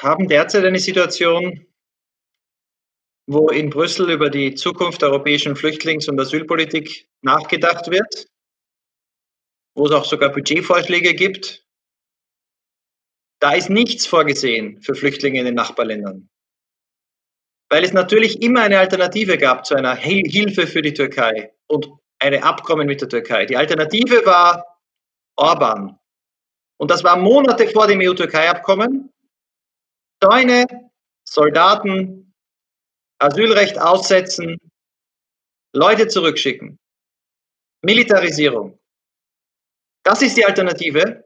haben derzeit eine Situation, wo in Brüssel über die Zukunft der europäischen Flüchtlings- und Asylpolitik nachgedacht wird, wo es auch sogar Budgetvorschläge gibt. Da ist nichts vorgesehen für Flüchtlinge in den Nachbarländern, weil es natürlich immer eine Alternative gab zu einer Hilfe für die Türkei und eine Abkommen mit der Türkei. Die Alternative war Orban. Und das war Monate vor dem EU-Türkei-Abkommen. Zäune, Soldaten, Asylrecht aussetzen, Leute zurückschicken. Militarisierung. Das ist die Alternative.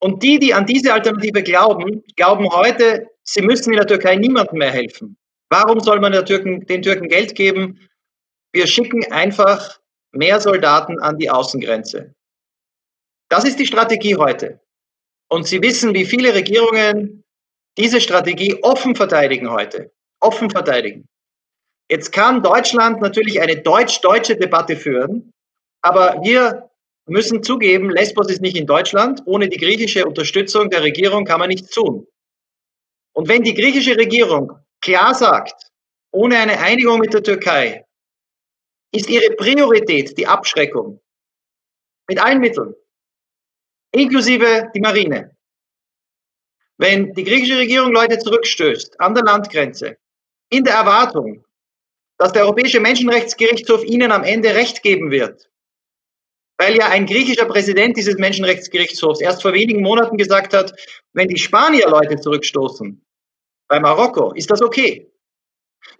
Und die, die an diese Alternative glauben, glauben heute, sie müssen in der Türkei niemandem mehr helfen. Warum soll man Türken, den Türken Geld geben? Wir schicken einfach mehr Soldaten an die Außengrenze. Das ist die Strategie heute. Und Sie wissen, wie viele Regierungen diese Strategie offen verteidigen heute. Offen verteidigen. Jetzt kann Deutschland natürlich eine deutsch-deutsche Debatte führen, aber wir müssen zugeben, Lesbos ist nicht in Deutschland. Ohne die griechische Unterstützung der Regierung kann man nichts tun. Und wenn die griechische Regierung klar sagt, ohne eine Einigung mit der Türkei, ist ihre Priorität die Abschreckung. Mit allen Mitteln. Inklusive die Marine. Wenn die griechische Regierung Leute zurückstößt an der Landgrenze, in der Erwartung, dass der Europäische Menschenrechtsgerichtshof Ihnen am Ende Recht geben wird. Weil ja ein griechischer Präsident dieses Menschenrechtsgerichtshofs erst vor wenigen Monaten gesagt hat, wenn die Spanier Leute zurückstoßen, bei Marokko, ist das okay.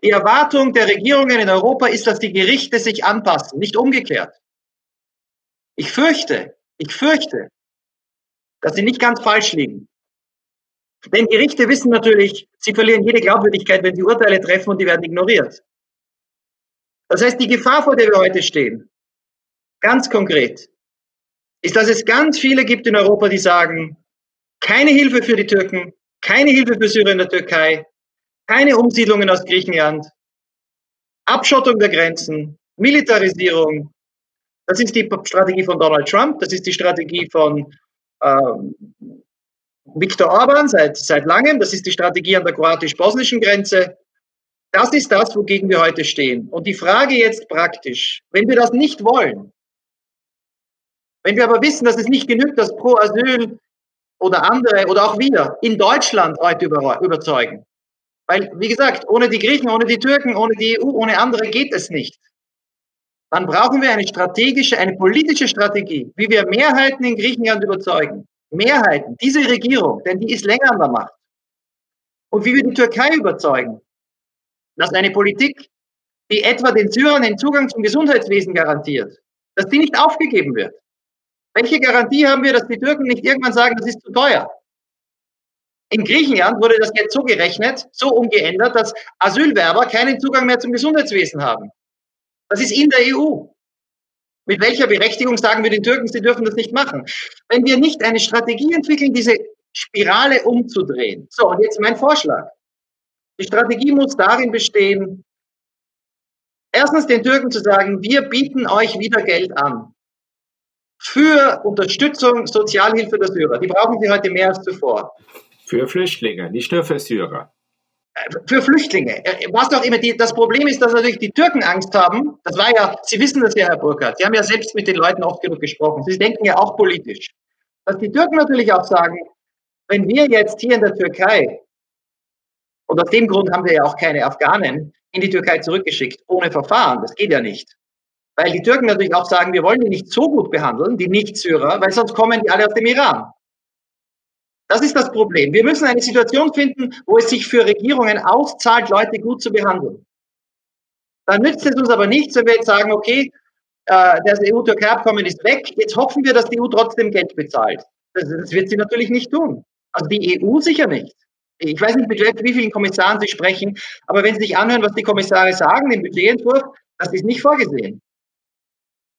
Die Erwartung der Regierungen in Europa ist, dass die Gerichte sich anpassen, nicht umgekehrt. Ich fürchte, ich fürchte, dass sie nicht ganz falsch liegen. Denn Gerichte wissen natürlich, sie verlieren jede Glaubwürdigkeit, wenn sie Urteile treffen und die werden ignoriert. Das heißt, die Gefahr, vor der wir heute stehen, ganz konkret, ist, dass es ganz viele gibt in Europa, die sagen, keine Hilfe für die Türken, keine Hilfe für Syrien und der Türkei, keine Umsiedlungen aus Griechenland, Abschottung der Grenzen, Militarisierung. Das ist die Strategie von Donald Trump, das ist die Strategie von ähm, Viktor Orban seit, seit langem, das ist die Strategie an der kroatisch-bosnischen Grenze. Das ist das, wogegen wir heute stehen. Und die Frage jetzt praktisch, wenn wir das nicht wollen, wenn wir aber wissen, dass es nicht genügt, dass Pro Asyl oder andere oder auch wir in Deutschland heute über, überzeugen. Weil, wie gesagt, ohne die Griechen, ohne die Türken, ohne die EU, ohne andere geht es nicht. Dann brauchen wir eine strategische, eine politische Strategie, wie wir Mehrheiten in Griechenland überzeugen. Mehrheiten, diese Regierung, denn die ist länger an der Macht. Und wie wir die Türkei überzeugen, dass eine Politik, die etwa den Syrern den Zugang zum Gesundheitswesen garantiert, dass die nicht aufgegeben wird. Welche Garantie haben wir, dass die Türken nicht irgendwann sagen, das ist zu teuer? In Griechenland wurde das jetzt so gerechnet, so umgeändert, dass Asylwerber keinen Zugang mehr zum Gesundheitswesen haben. Das ist in der EU. Mit welcher Berechtigung sagen wir den Türken, sie dürfen das nicht machen? Wenn wir nicht eine Strategie entwickeln, diese Spirale umzudrehen. So, und jetzt mein Vorschlag. Die Strategie muss darin bestehen, erstens den Türken zu sagen, wir bieten euch wieder Geld an für Unterstützung, Sozialhilfe der Syrer. Die brauchen sie heute mehr als zuvor. Für Flüchtlinge, nicht nur für Syrer. Für Flüchtlinge. Äh, was auch immer. Die, das Problem ist, dass natürlich die Türken Angst haben. Das war ja, Sie wissen das ja, Herr Burkhardt. Sie haben ja selbst mit den Leuten oft genug gesprochen. Sie denken ja auch politisch. Dass die Türken natürlich auch sagen, wenn wir jetzt hier in der Türkei, und aus dem Grund haben wir ja auch keine Afghanen in die Türkei zurückgeschickt, ohne Verfahren, das geht ja nicht. Weil die Türken natürlich auch sagen, wir wollen die nicht so gut behandeln, die Nicht-Syrer, weil sonst kommen die alle aus dem Iran. Das ist das Problem. Wir müssen eine Situation finden, wo es sich für Regierungen auszahlt, Leute gut zu behandeln. Dann nützt es uns aber nichts, wenn wir jetzt sagen, okay, äh, das EU-Türkei-Abkommen ist weg, jetzt hoffen wir, dass die EU trotzdem Geld bezahlt. Das, das wird sie natürlich nicht tun. Also die EU sicher nicht. Ich weiß nicht, mit wie vielen Kommissaren Sie sprechen, aber wenn Sie sich anhören, was die Kommissare sagen im Budgetentwurf, das ist nicht vorgesehen.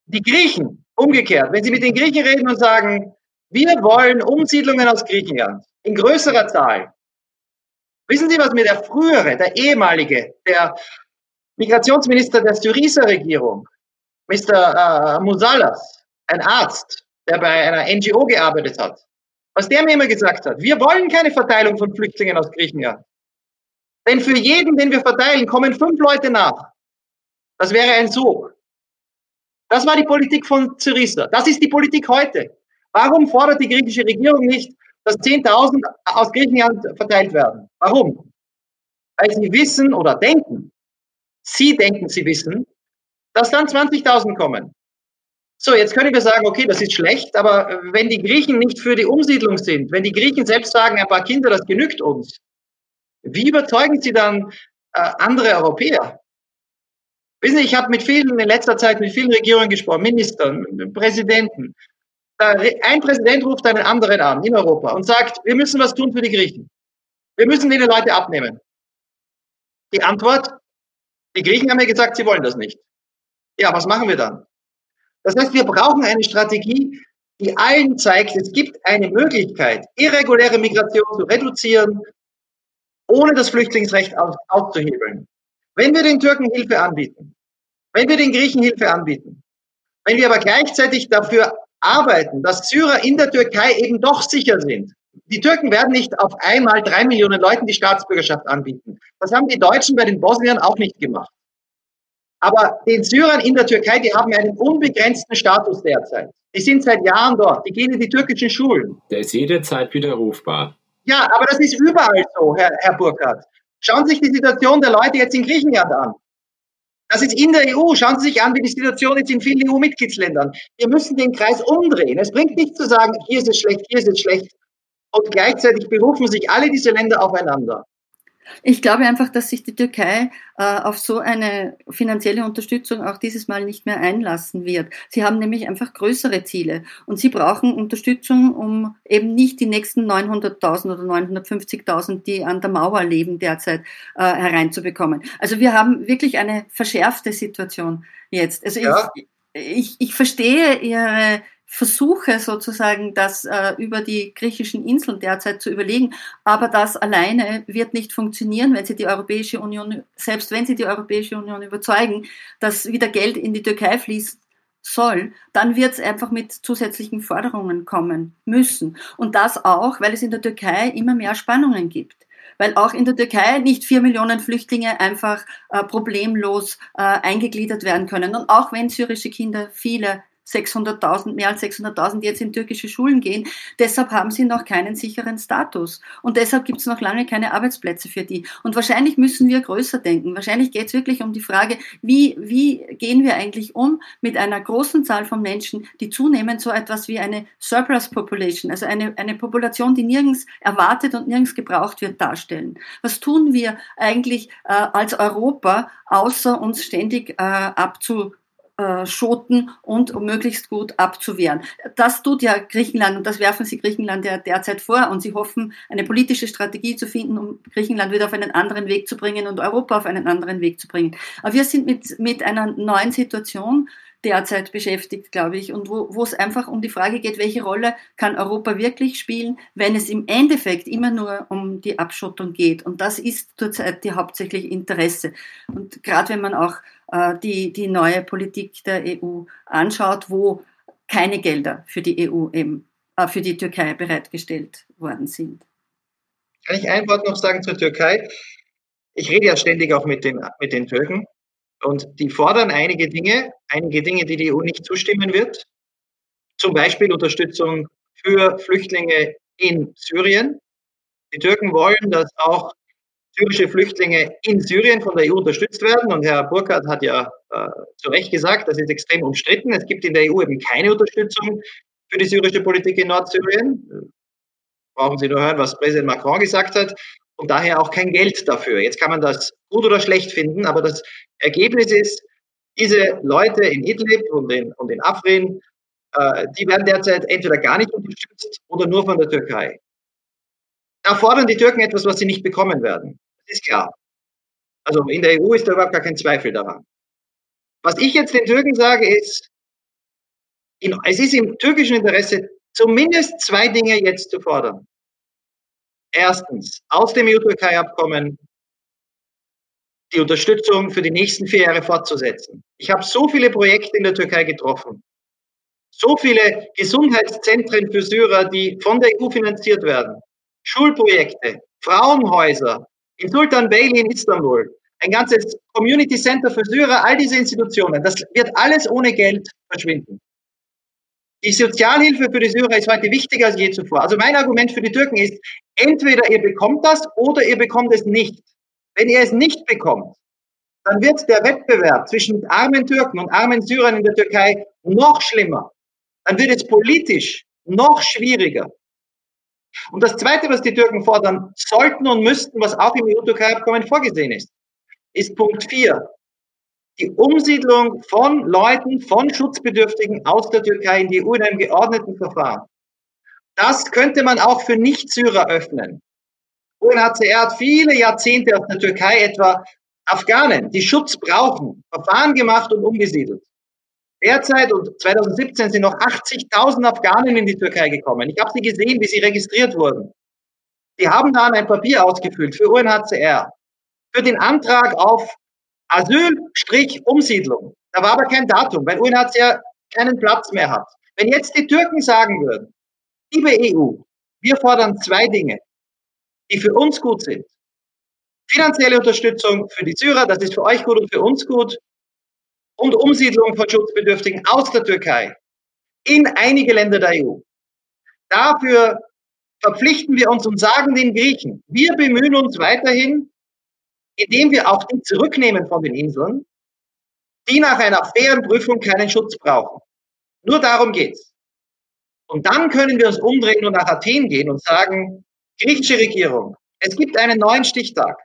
Die Griechen, umgekehrt, wenn Sie mit den Griechen reden und sagen, wir wollen Umsiedlungen aus Griechenland in größerer Zahl. Wissen Sie, was mir der frühere, der ehemalige, der Migrationsminister der Syriza-Regierung, Mr. Äh, Musalas, ein Arzt, der bei einer NGO gearbeitet hat, was der mir immer gesagt hat, wir wollen keine Verteilung von Flüchtlingen aus Griechenland. Denn für jeden, den wir verteilen, kommen fünf Leute nach. Das wäre ein Sog. Das war die Politik von Syriza. Das ist die Politik heute. Warum fordert die griechische Regierung nicht, dass 10.000 aus Griechenland verteilt werden? Warum? Weil sie wissen oder denken, sie denken, sie wissen, dass dann 20.000 kommen. So, jetzt können wir sagen, okay, das ist schlecht, aber wenn die Griechen nicht für die Umsiedlung sind, wenn die Griechen selbst sagen, ein paar Kinder, das genügt uns, wie überzeugen sie dann äh, andere Europäer? Wissen Sie, ich habe mit vielen in letzter Zeit mit vielen Regierungen gesprochen, Ministern, Präsidenten, ein Präsident ruft einen anderen an in Europa und sagt, wir müssen was tun für die Griechen. Wir müssen denen Leute abnehmen. Die Antwort, die Griechen haben ja gesagt, sie wollen das nicht. Ja, was machen wir dann? Das heißt, wir brauchen eine Strategie, die allen zeigt, es gibt eine Möglichkeit, irreguläre Migration zu reduzieren, ohne das Flüchtlingsrecht auszuhebeln. Wenn wir den Türken Hilfe anbieten, wenn wir den Griechen Hilfe anbieten, wenn wir aber gleichzeitig dafür arbeiten, dass Syrer in der Türkei eben doch sicher sind. Die Türken werden nicht auf einmal drei Millionen Leuten die Staatsbürgerschaft anbieten. Das haben die Deutschen bei den Bosniern auch nicht gemacht. Aber den Syrern in der Türkei, die haben einen unbegrenzten Status derzeit. Die sind seit Jahren dort. Die gehen in die türkischen Schulen. Der ist jederzeit widerrufbar. Ja, aber das ist überall so, Herr, Herr Burkhardt. Schauen Sie sich die Situation der Leute jetzt in Griechenland an. Das ist in der EU. Schauen Sie sich an, wie die Situation ist in vielen EU-Mitgliedsländern. Wir müssen den Kreis umdrehen. Es bringt nichts zu sagen, hier ist es schlecht, hier ist es schlecht. Und gleichzeitig berufen sich alle diese Länder aufeinander. Ich glaube einfach, dass sich die Türkei äh, auf so eine finanzielle Unterstützung auch dieses Mal nicht mehr einlassen wird. Sie haben nämlich einfach größere Ziele und sie brauchen Unterstützung, um eben nicht die nächsten 900.000 oder 950.000, die an der Mauer leben derzeit, äh, hereinzubekommen. Also wir haben wirklich eine verschärfte Situation jetzt. Also ja. ich, ich, ich verstehe Ihre Versuche sozusagen, das äh, über die griechischen Inseln derzeit zu überlegen. Aber das alleine wird nicht funktionieren, wenn sie die Europäische Union, selbst wenn sie die Europäische Union überzeugen, dass wieder Geld in die Türkei fließen soll, dann wird es einfach mit zusätzlichen Forderungen kommen müssen. Und das auch, weil es in der Türkei immer mehr Spannungen gibt weil auch in der Türkei nicht vier Millionen Flüchtlinge einfach äh, problemlos äh, eingegliedert werden können. Und auch wenn syrische Kinder viele 600.000, mehr als 600.000 jetzt in türkische Schulen gehen. Deshalb haben sie noch keinen sicheren Status. Und deshalb gibt es noch lange keine Arbeitsplätze für die. Und wahrscheinlich müssen wir größer denken. Wahrscheinlich geht es wirklich um die Frage, wie, wie gehen wir eigentlich um mit einer großen Zahl von Menschen, die zunehmend so etwas wie eine Surplus Population, also eine, eine Population, die nirgends erwartet und nirgends gebraucht wird, darstellen. Was tun wir eigentlich äh, als Europa, außer uns ständig äh, abzu abzuschotten und möglichst gut abzuwehren. Das tut ja Griechenland und das werfen sie Griechenland ja derzeit vor und sie hoffen, eine politische Strategie zu finden, um Griechenland wieder auf einen anderen Weg zu bringen und Europa auf einen anderen Weg zu bringen. Aber wir sind mit, mit einer neuen Situation derzeit beschäftigt, glaube ich, und wo, wo es einfach um die Frage geht, welche Rolle kann Europa wirklich spielen, wenn es im Endeffekt immer nur um die Abschottung geht. Und das ist zurzeit die hauptsächliche Interesse. Und gerade wenn man auch äh, die, die neue Politik der EU anschaut, wo keine Gelder für die EU eben, äh, für die Türkei bereitgestellt worden sind. Kann ich ein Wort noch sagen zur Türkei? Ich rede ja ständig auch mit den, mit den Türken. Und die fordern einige Dinge, einige Dinge, die die EU nicht zustimmen wird. Zum Beispiel Unterstützung für Flüchtlinge in Syrien. Die Türken wollen, dass auch syrische Flüchtlinge in Syrien von der EU unterstützt werden. Und Herr Burkhardt hat ja äh, zu Recht gesagt, das ist extrem umstritten. Es gibt in der EU eben keine Unterstützung für die syrische Politik in Nordsyrien. Brauchen Sie nur hören, was Präsident Macron gesagt hat und daher auch kein Geld dafür. Jetzt kann man das gut oder schlecht finden, aber das Ergebnis ist, diese Leute in Idlib und in, und in Afrin, äh, die werden derzeit entweder gar nicht unterstützt oder nur von der Türkei. Da fordern die Türken etwas, was sie nicht bekommen werden. Das ist klar. Also in der EU ist da überhaupt gar kein Zweifel daran. Was ich jetzt den Türken sage, ist, in, es ist im türkischen Interesse, zumindest zwei Dinge jetzt zu fordern. Erstens, aus dem EU-Türkei-Abkommen die Unterstützung für die nächsten vier Jahre fortzusetzen. Ich habe so viele Projekte in der Türkei getroffen, so viele Gesundheitszentren für Syrer, die von der EU finanziert werden, Schulprojekte, Frauenhäuser, in Sultan Beyli in Istanbul, ein ganzes Community Center für Syrer, all diese Institutionen, das wird alles ohne Geld verschwinden. Die Sozialhilfe für die Syrer ist heute wichtiger als je zuvor. Also mein Argument für die Türken ist, entweder ihr bekommt das oder ihr bekommt es nicht. Wenn ihr es nicht bekommt, dann wird der Wettbewerb zwischen armen Türken und armen Syrern in der Türkei noch schlimmer. Dann wird es politisch noch schwieriger. Und das Zweite, was die Türken fordern sollten und müssten, was auch im EU-Türkei-Abkommen vorgesehen ist, ist Punkt 4 die Umsiedlung von Leuten, von Schutzbedürftigen aus der Türkei in die EU in einem geordneten Verfahren. Das könnte man auch für Nicht-Syrer öffnen. UNHCR hat viele Jahrzehnte aus der Türkei etwa Afghanen, die Schutz brauchen, Verfahren gemacht und umgesiedelt. Derzeit und 2017 sind noch 80.000 Afghanen in die Türkei gekommen. Ich habe sie gesehen, wie sie registriert wurden. Die haben dann ein Papier ausgefüllt für UNHCR, für den Antrag auf Asyl-Umsiedlung. Da war aber kein Datum, weil UNHCR keinen Platz mehr hat. Wenn jetzt die Türken sagen würden, liebe EU, wir fordern zwei Dinge, die für uns gut sind. Finanzielle Unterstützung für die Syrer, das ist für euch gut und für uns gut. Und Umsiedlung von Schutzbedürftigen aus der Türkei in einige Länder der EU. Dafür verpflichten wir uns und sagen den Griechen, wir bemühen uns weiterhin, indem wir auch die zurücknehmen von den Inseln, die nach einer fairen Prüfung keinen Schutz brauchen. Nur darum geht's. Und dann können wir uns umdrehen und nach Athen gehen und sagen, griechische Regierung, es gibt einen neuen Stichtag.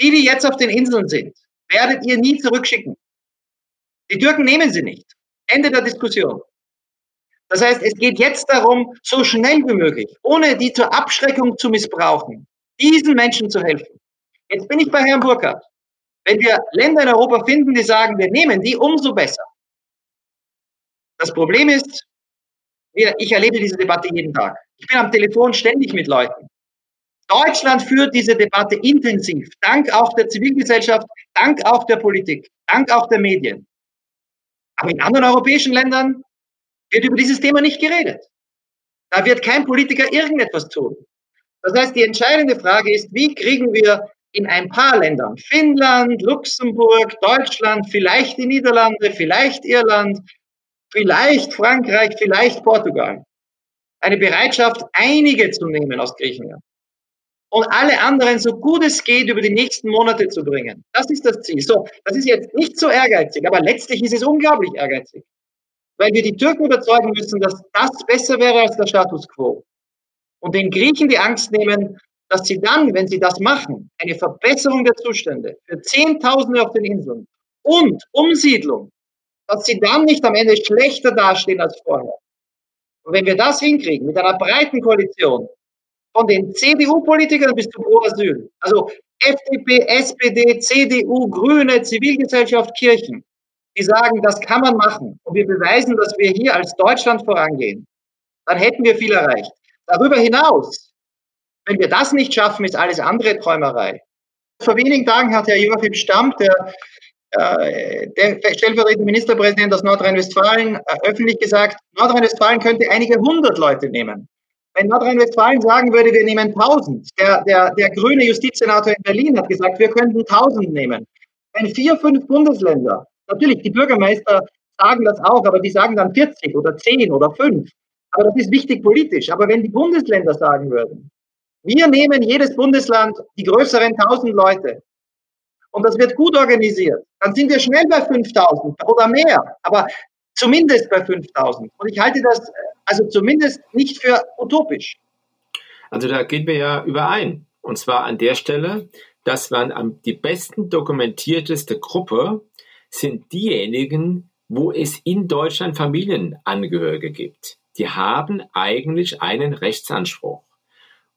Die, die jetzt auf den Inseln sind, werdet ihr nie zurückschicken. Die Türken nehmen sie nicht. Ende der Diskussion. Das heißt, es geht jetzt darum, so schnell wie möglich, ohne die zur Abschreckung zu missbrauchen, diesen Menschen zu helfen. Jetzt bin ich bei Herrn Burkhardt. Wenn wir Länder in Europa finden, die sagen, wir nehmen die, umso besser. Das Problem ist, ich erlebe diese Debatte jeden Tag. Ich bin am Telefon ständig mit Leuten. Deutschland führt diese Debatte intensiv, dank auch der Zivilgesellschaft, dank auch der Politik, dank auch der Medien. Aber in anderen europäischen Ländern wird über dieses Thema nicht geredet. Da wird kein Politiker irgendetwas tun. Das heißt, die entscheidende Frage ist, wie kriegen wir in ein paar Ländern, Finnland, Luxemburg, Deutschland, vielleicht die Niederlande, vielleicht Irland, vielleicht Frankreich, vielleicht Portugal, eine Bereitschaft, einige zu nehmen aus Griechenland. Und alle anderen so gut es geht über die nächsten Monate zu bringen. Das ist das Ziel. So, das ist jetzt nicht so ehrgeizig, aber letztlich ist es unglaublich ehrgeizig, weil wir die Türken überzeugen müssen, dass das besser wäre als der Status quo. Und den Griechen die Angst nehmen, dass sie dann, wenn sie das machen, eine Verbesserung der Zustände für Zehntausende auf den Inseln und Umsiedlung dass sie dann nicht am Ende schlechter dastehen als vorher. Und wenn wir das hinkriegen, mit einer breiten Koalition, von den CDU-Politikern bis zum pro Asyl, also FDP, SPD, CDU, Grüne, Zivilgesellschaft, Kirchen, die sagen, das kann man machen und wir beweisen, dass wir hier als Deutschland vorangehen, dann hätten wir viel erreicht. Darüber hinaus, wenn wir das nicht schaffen, ist alles andere Träumerei. Vor wenigen Tagen hat Herr Joachim Stamm, der, äh, der stellvertretende Ministerpräsident aus Nordrhein-Westfalen, äh, öffentlich gesagt, Nordrhein-Westfalen könnte einige hundert Leute nehmen. Wenn Nordrhein-Westfalen sagen würde, wir nehmen 1000, der, der, der grüne Justizsenator in Berlin hat gesagt, wir könnten 1000 nehmen. Wenn vier, fünf Bundesländer, natürlich die Bürgermeister sagen das auch, aber die sagen dann 40 oder 10 oder 5. Aber das ist wichtig politisch. Aber wenn die Bundesländer sagen würden, wir nehmen jedes Bundesland die größeren 1000 Leute und das wird gut organisiert, dann sind wir schnell bei 5000 oder mehr. Aber zumindest bei 5000. Und ich halte das also zumindest nicht für utopisch. Also da gehen wir ja überein. Und zwar an der Stelle, dass man die besten dokumentierteste Gruppe sind diejenigen, wo es in Deutschland Familienangehörige gibt. Die haben eigentlich einen Rechtsanspruch.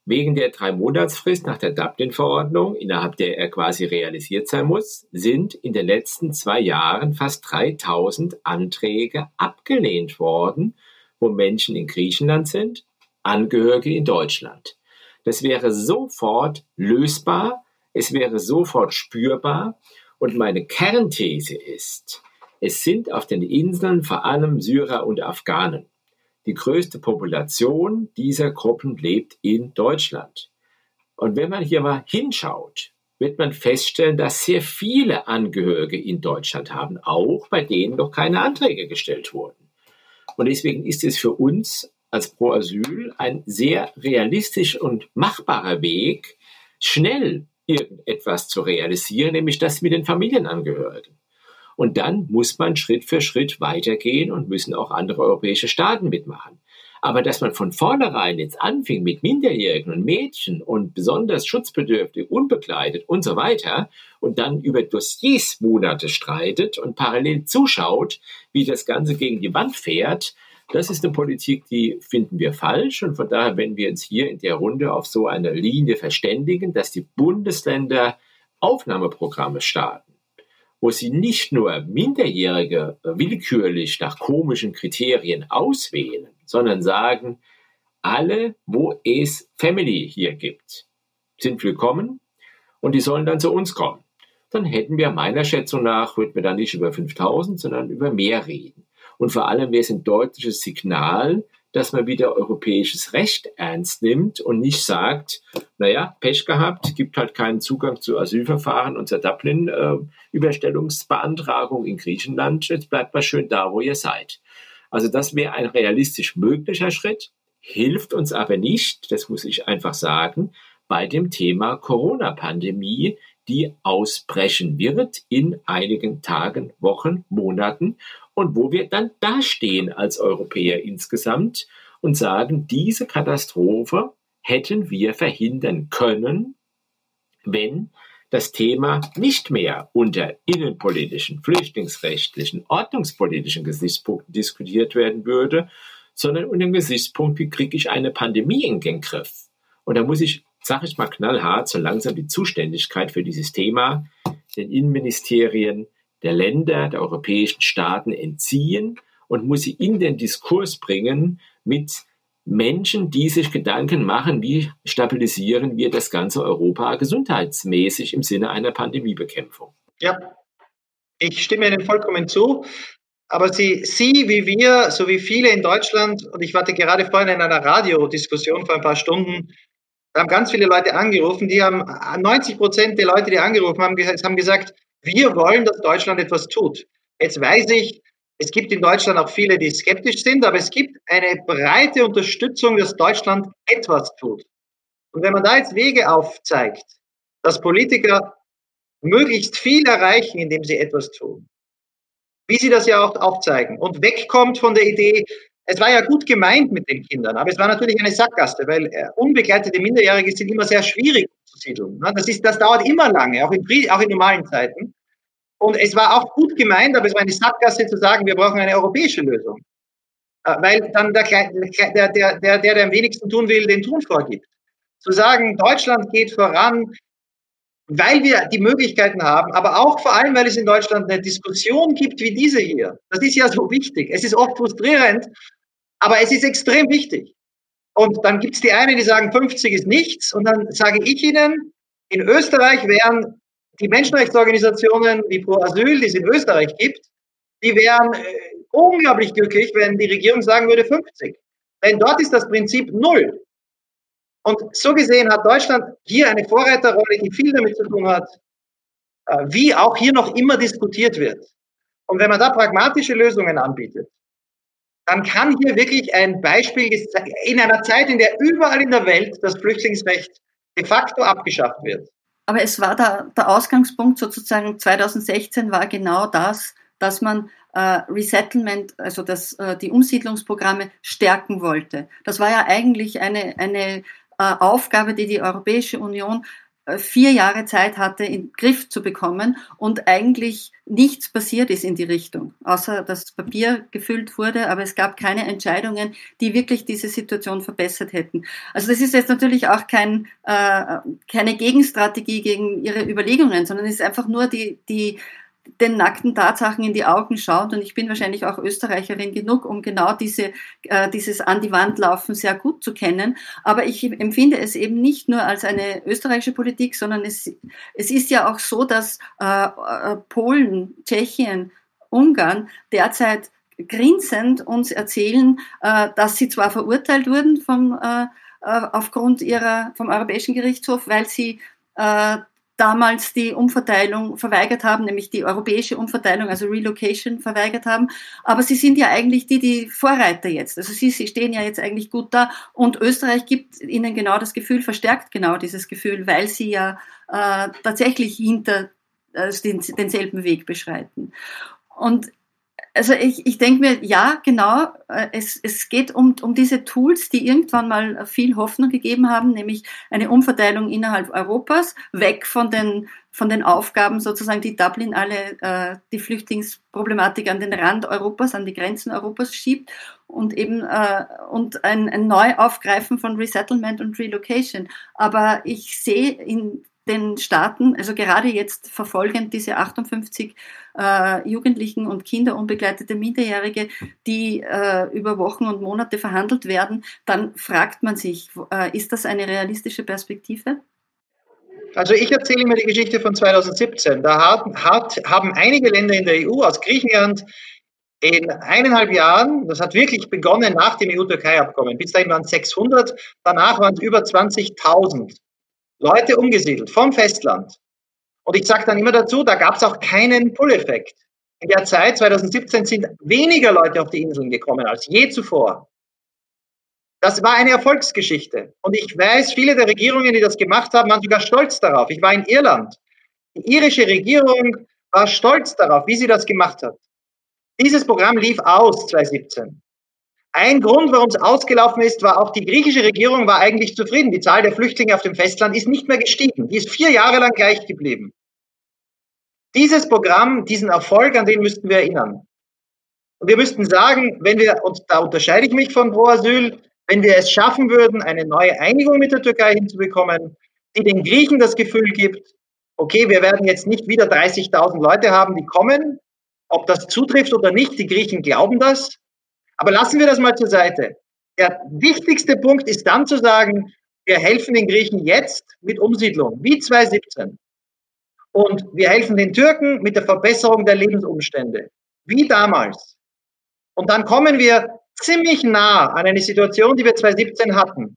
Wegen der Drei-Monatsfrist nach der Dublin-Verordnung, innerhalb der er quasi realisiert sein muss, sind in den letzten zwei Jahren fast 3000 Anträge abgelehnt worden, wo Menschen in Griechenland sind, Angehörige in Deutschland. Das wäre sofort lösbar, es wäre sofort spürbar und meine Kernthese ist, es sind auf den Inseln vor allem Syrer und Afghanen. Die größte Population dieser Gruppen lebt in Deutschland. Und wenn man hier mal hinschaut, wird man feststellen, dass sehr viele Angehörige in Deutschland haben, auch bei denen noch keine Anträge gestellt wurden. Und deswegen ist es für uns als Pro Asyl ein sehr realistisch und machbarer Weg, schnell irgendetwas zu realisieren, nämlich das mit den Familienangehörigen. Und dann muss man Schritt für Schritt weitergehen und müssen auch andere europäische Staaten mitmachen. Aber dass man von vornherein jetzt anfing mit Minderjährigen und Mädchen und besonders schutzbedürftig, unbegleitet und so weiter und dann über Dossiers Monate streitet und parallel zuschaut, wie das Ganze gegen die Wand fährt, das ist eine Politik, die finden wir falsch. Und von daher, wenn wir uns hier in der Runde auf so eine Linie verständigen, dass die Bundesländer Aufnahmeprogramme starten, wo sie nicht nur Minderjährige willkürlich nach komischen Kriterien auswählen, sondern sagen, alle, wo es Family hier gibt, sind willkommen und die sollen dann zu uns kommen. Dann hätten wir meiner Schätzung nach, würden wir dann nicht über 5000, sondern über mehr reden. Und vor allem wäre es ein deutliches Signal, dass man wieder europäisches Recht ernst nimmt und nicht sagt, naja, Pech gehabt, gibt halt keinen Zugang zu Asylverfahren und zur Dublin-Überstellungsbeantragung in Griechenland, jetzt bleibt mal schön da, wo ihr seid. Also das wäre ein realistisch möglicher Schritt, hilft uns aber nicht, das muss ich einfach sagen, bei dem Thema Corona-Pandemie, die ausbrechen wird in einigen Tagen, Wochen, Monaten und wo wir dann dastehen als Europäer insgesamt und sagen, diese Katastrophe hätten wir verhindern können, wenn das Thema nicht mehr unter innenpolitischen, flüchtlingsrechtlichen, ordnungspolitischen Gesichtspunkten diskutiert werden würde, sondern unter dem Gesichtspunkt, wie kriege ich eine Pandemie in den Griff? Und da muss ich, sage ich mal knallhart, so langsam die Zuständigkeit für dieses Thema den Innenministerien der Länder, der europäischen Staaten entziehen und muss sie in den Diskurs bringen mit Menschen, die sich Gedanken machen, wie stabilisieren wir das ganze Europa gesundheitsmäßig im Sinne einer Pandemiebekämpfung. Ja, ich stimme Ihnen vollkommen zu. Aber Sie, Sie wie wir, so wie viele in Deutschland, und ich warte gerade vorhin in einer Radiodiskussion vor ein paar Stunden, haben ganz viele Leute angerufen, die haben, 90 Prozent der Leute, die angerufen haben, haben gesagt, wir wollen, dass Deutschland etwas tut. Jetzt weiß ich, es gibt in Deutschland auch viele, die skeptisch sind, aber es gibt eine breite Unterstützung, dass Deutschland etwas tut. Und wenn man da jetzt Wege aufzeigt, dass Politiker möglichst viel erreichen, indem sie etwas tun, wie sie das ja auch aufzeigen und wegkommt von der Idee, es war ja gut gemeint mit den Kindern, aber es war natürlich eine Sackgasse, weil äh, unbegleitete Minderjährige sind immer sehr schwierig zu siedeln. Ne? Das, ist, das dauert immer lange, auch in, auch in normalen Zeiten. Und es war auch gut gemeint, aber es war eine Sackgasse zu sagen, wir brauchen eine europäische Lösung. Äh, weil dann der, der, der, der, der am wenigsten tun will, den Tun vorgibt. Zu sagen, Deutschland geht voran, weil wir die Möglichkeiten haben, aber auch vor allem, weil es in Deutschland eine Diskussion gibt wie diese hier. Das ist ja so wichtig. Es ist oft frustrierend, aber es ist extrem wichtig. Und dann gibt es die einen, die sagen, 50 ist nichts. Und dann sage ich Ihnen, in Österreich wären die Menschenrechtsorganisationen wie Pro Asyl, die es in Österreich gibt, die wären äh, unglaublich glücklich, wenn die Regierung sagen würde 50. Denn dort ist das Prinzip null. Und so gesehen hat Deutschland hier eine Vorreiterrolle, die viel damit zu tun hat, äh, wie auch hier noch immer diskutiert wird. Und wenn man da pragmatische Lösungen anbietet, dann kann hier wirklich ein Beispiel in einer Zeit, in der überall in der Welt das Flüchtlingsrecht de facto abgeschafft wird. Aber es war der, der Ausgangspunkt sozusagen 2016 war genau das, dass man äh, Resettlement, also das, äh, die Umsiedlungsprogramme stärken wollte. Das war ja eigentlich eine, eine äh, Aufgabe, die die Europäische Union vier Jahre Zeit hatte, in den Griff zu bekommen und eigentlich nichts passiert ist in die Richtung, außer dass Papier gefüllt wurde, aber es gab keine Entscheidungen, die wirklich diese Situation verbessert hätten. Also das ist jetzt natürlich auch kein, äh, keine Gegenstrategie gegen Ihre Überlegungen, sondern es ist einfach nur die, die den nackten Tatsachen in die Augen schaut. Und ich bin wahrscheinlich auch Österreicherin genug, um genau diese, äh, dieses an die Wand laufen sehr gut zu kennen. Aber ich empfinde es eben nicht nur als eine österreichische Politik, sondern es, es ist ja auch so, dass äh, äh Polen, Tschechien, Ungarn derzeit grinsend uns erzählen, äh, dass sie zwar verurteilt wurden vom, äh, äh aufgrund ihrer, vom Europäischen Gerichtshof, weil sie damals die Umverteilung verweigert haben, nämlich die europäische Umverteilung, also Relocation verweigert haben. Aber sie sind ja eigentlich die, die Vorreiter jetzt. Also sie, sie stehen ja jetzt eigentlich gut da. Und Österreich gibt ihnen genau das Gefühl, verstärkt genau dieses Gefühl, weil sie ja äh, tatsächlich hinter äh, den, denselben Weg beschreiten. Und also ich, ich denke mir, ja, genau, äh, es, es geht um, um diese Tools, die irgendwann mal viel Hoffnung gegeben haben, nämlich eine Umverteilung innerhalb Europas, weg von den, von den Aufgaben sozusagen, die Dublin alle äh, die Flüchtlingsproblematik an den Rand Europas, an die Grenzen Europas schiebt und eben äh, und ein, ein Neuaufgreifen von Resettlement und Relocation. Aber ich sehe in den Staaten, also gerade jetzt verfolgend diese 58 äh, Jugendlichen und Kinder, unbegleitete Minderjährige, die äh, über Wochen und Monate verhandelt werden, dann fragt man sich, äh, ist das eine realistische Perspektive? Also ich erzähle mir die Geschichte von 2017. Da hat, hat, haben einige Länder in der EU aus Griechenland in eineinhalb Jahren, das hat wirklich begonnen nach dem EU-Türkei-Abkommen, bis dahin waren es 600, danach waren es über 20.000 Leute umgesiedelt vom Festland. Und ich sage dann immer dazu, da gab es auch keinen Pull-Effekt. In der Zeit 2017 sind weniger Leute auf die Inseln gekommen als je zuvor. Das war eine Erfolgsgeschichte. Und ich weiß, viele der Regierungen, die das gemacht haben, waren sogar stolz darauf. Ich war in Irland. Die irische Regierung war stolz darauf, wie sie das gemacht hat. Dieses Programm lief aus 2017. Ein Grund, warum es ausgelaufen ist, war auch die griechische Regierung war eigentlich zufrieden. Die Zahl der Flüchtlinge auf dem Festland ist nicht mehr gestiegen. Die ist vier Jahre lang gleich geblieben. Dieses Programm, diesen Erfolg, an den müssten wir erinnern. Und wir müssten sagen, wenn wir, und da unterscheide ich mich von Pro Asyl, wenn wir es schaffen würden, eine neue Einigung mit der Türkei hinzubekommen, die den Griechen das Gefühl gibt, okay, wir werden jetzt nicht wieder 30.000 Leute haben, die kommen, ob das zutrifft oder nicht, die Griechen glauben das, aber lassen wir das mal zur Seite. Der wichtigste Punkt ist dann zu sagen, wir helfen den Griechen jetzt mit Umsiedlung, wie 2017. Und wir helfen den Türken mit der Verbesserung der Lebensumstände, wie damals. Und dann kommen wir ziemlich nah an eine Situation, die wir 2017 hatten.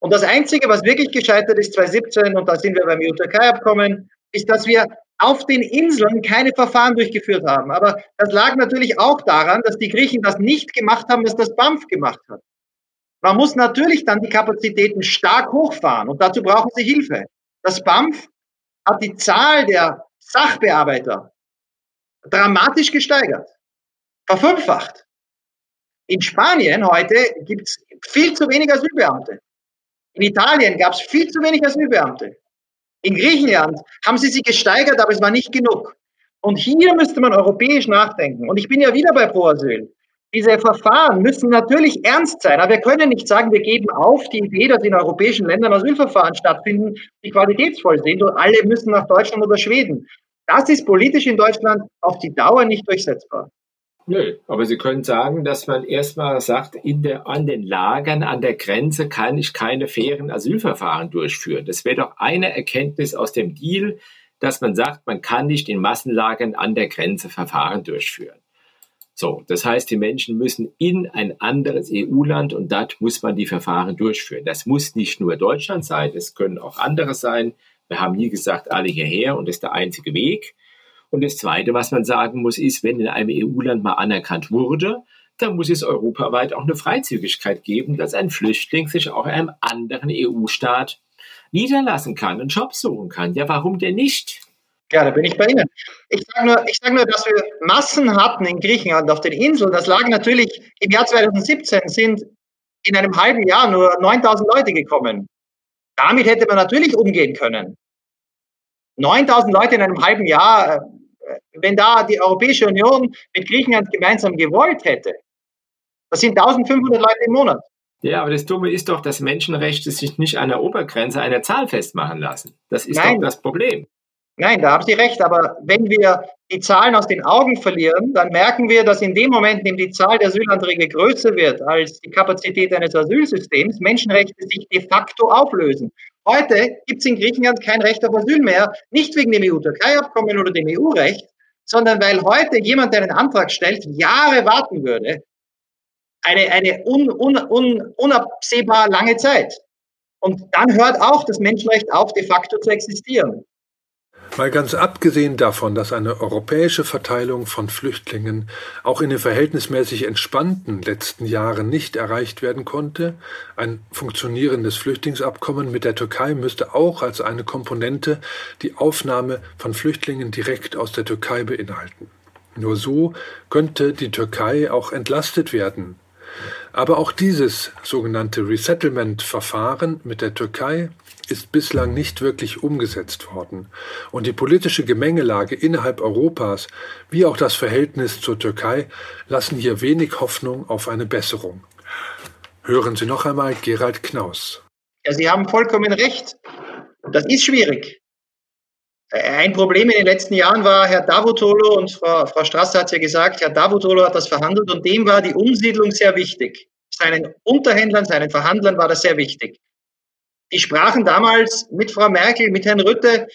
Und das Einzige, was wirklich gescheitert ist 2017, und da sind wir beim EU-Türkei-Abkommen, ist, dass wir auf den Inseln keine Verfahren durchgeführt haben. Aber das lag natürlich auch daran, dass die Griechen das nicht gemacht haben, was das BAMF gemacht hat. Man muss natürlich dann die Kapazitäten stark hochfahren und dazu brauchen sie Hilfe. Das BAMF hat die Zahl der Sachbearbeiter dramatisch gesteigert, verfünffacht. In Spanien heute gibt es viel zu wenig Asylbeamte. In Italien gab es viel zu wenig Asylbeamte. In Griechenland haben sie sie gesteigert, aber es war nicht genug. Und hier müsste man europäisch nachdenken. Und ich bin ja wieder bei Pro Asyl. Diese Verfahren müssen natürlich ernst sein, aber wir können nicht sagen, wir geben auf die Idee, dass in europäischen Ländern Asylverfahren stattfinden, die qualitätsvoll sind und alle müssen nach Deutschland oder Schweden. Das ist politisch in Deutschland auf die Dauer nicht durchsetzbar. Nö, aber Sie können sagen, dass man erstmal sagt, in der, an den Lagern an der Grenze kann ich keine fairen Asylverfahren durchführen. Das wäre doch eine Erkenntnis aus dem Deal, dass man sagt, man kann nicht in Massenlagern an der Grenze Verfahren durchführen. So, das heißt, die Menschen müssen in ein anderes EU-Land und dort muss man die Verfahren durchführen. Das muss nicht nur Deutschland sein, es können auch andere sein. Wir haben nie gesagt, alle hierher und das ist der einzige Weg. Und das Zweite, was man sagen muss, ist, wenn in einem EU-Land mal anerkannt wurde, dann muss es europaweit auch eine Freizügigkeit geben, dass ein Flüchtling sich auch in einem anderen EU-Staat niederlassen kann, einen Job suchen kann. Ja, warum denn nicht? Ja, da bin ich bei Ihnen. Ich sage nur, sag nur, dass wir Massen hatten in Griechenland auf den Inseln. Das lag natürlich im Jahr 2017 sind in einem halben Jahr nur 9000 Leute gekommen. Damit hätte man natürlich umgehen können. 9000 Leute in einem halben Jahr, wenn da die Europäische Union mit Griechenland gemeinsam gewollt hätte, das sind 1500 Leute im Monat. Ja, aber das Dumme ist doch, dass Menschenrechte sich nicht an der Obergrenze einer Zahl festmachen lassen. Das ist Nein. doch das Problem. Nein, da haben Sie recht. Aber wenn wir die Zahlen aus den Augen verlieren, dann merken wir, dass in dem Moment, in dem die Zahl der Asylanträge größer wird als die Kapazität eines Asylsystems, Menschenrechte sich de facto auflösen. Heute gibt es in Griechenland kein Recht auf Asyl mehr, nicht wegen dem EU-Türkei-Abkommen oder dem EU-Recht, sondern weil heute jemand, der einen Antrag stellt, Jahre warten würde. Eine, eine un, un, un, unabsehbar lange Zeit. Und dann hört auch das Menschenrecht auf, de facto zu existieren. Mal ganz abgesehen davon, dass eine europäische Verteilung von Flüchtlingen auch in den verhältnismäßig entspannten letzten Jahren nicht erreicht werden konnte, ein funktionierendes Flüchtlingsabkommen mit der Türkei müsste auch als eine Komponente die Aufnahme von Flüchtlingen direkt aus der Türkei beinhalten. Nur so könnte die Türkei auch entlastet werden. Aber auch dieses sogenannte Resettlement-Verfahren mit der Türkei ist bislang nicht wirklich umgesetzt worden, und die politische Gemengelage innerhalb Europas wie auch das Verhältnis zur Türkei lassen hier wenig Hoffnung auf eine Besserung. Hören Sie noch einmal Gerald Knaus. Ja, Sie haben vollkommen recht. Das ist schwierig. Ein Problem in den letzten Jahren war Herr Davutolo und Frau, Frau Strasser hat es ja gesagt, Herr Davutolo hat das verhandelt und dem war die Umsiedlung sehr wichtig. Seinen Unterhändlern, seinen Verhandlern war das sehr wichtig. Die sprachen damals mit Frau Merkel, mit Herrn Rütte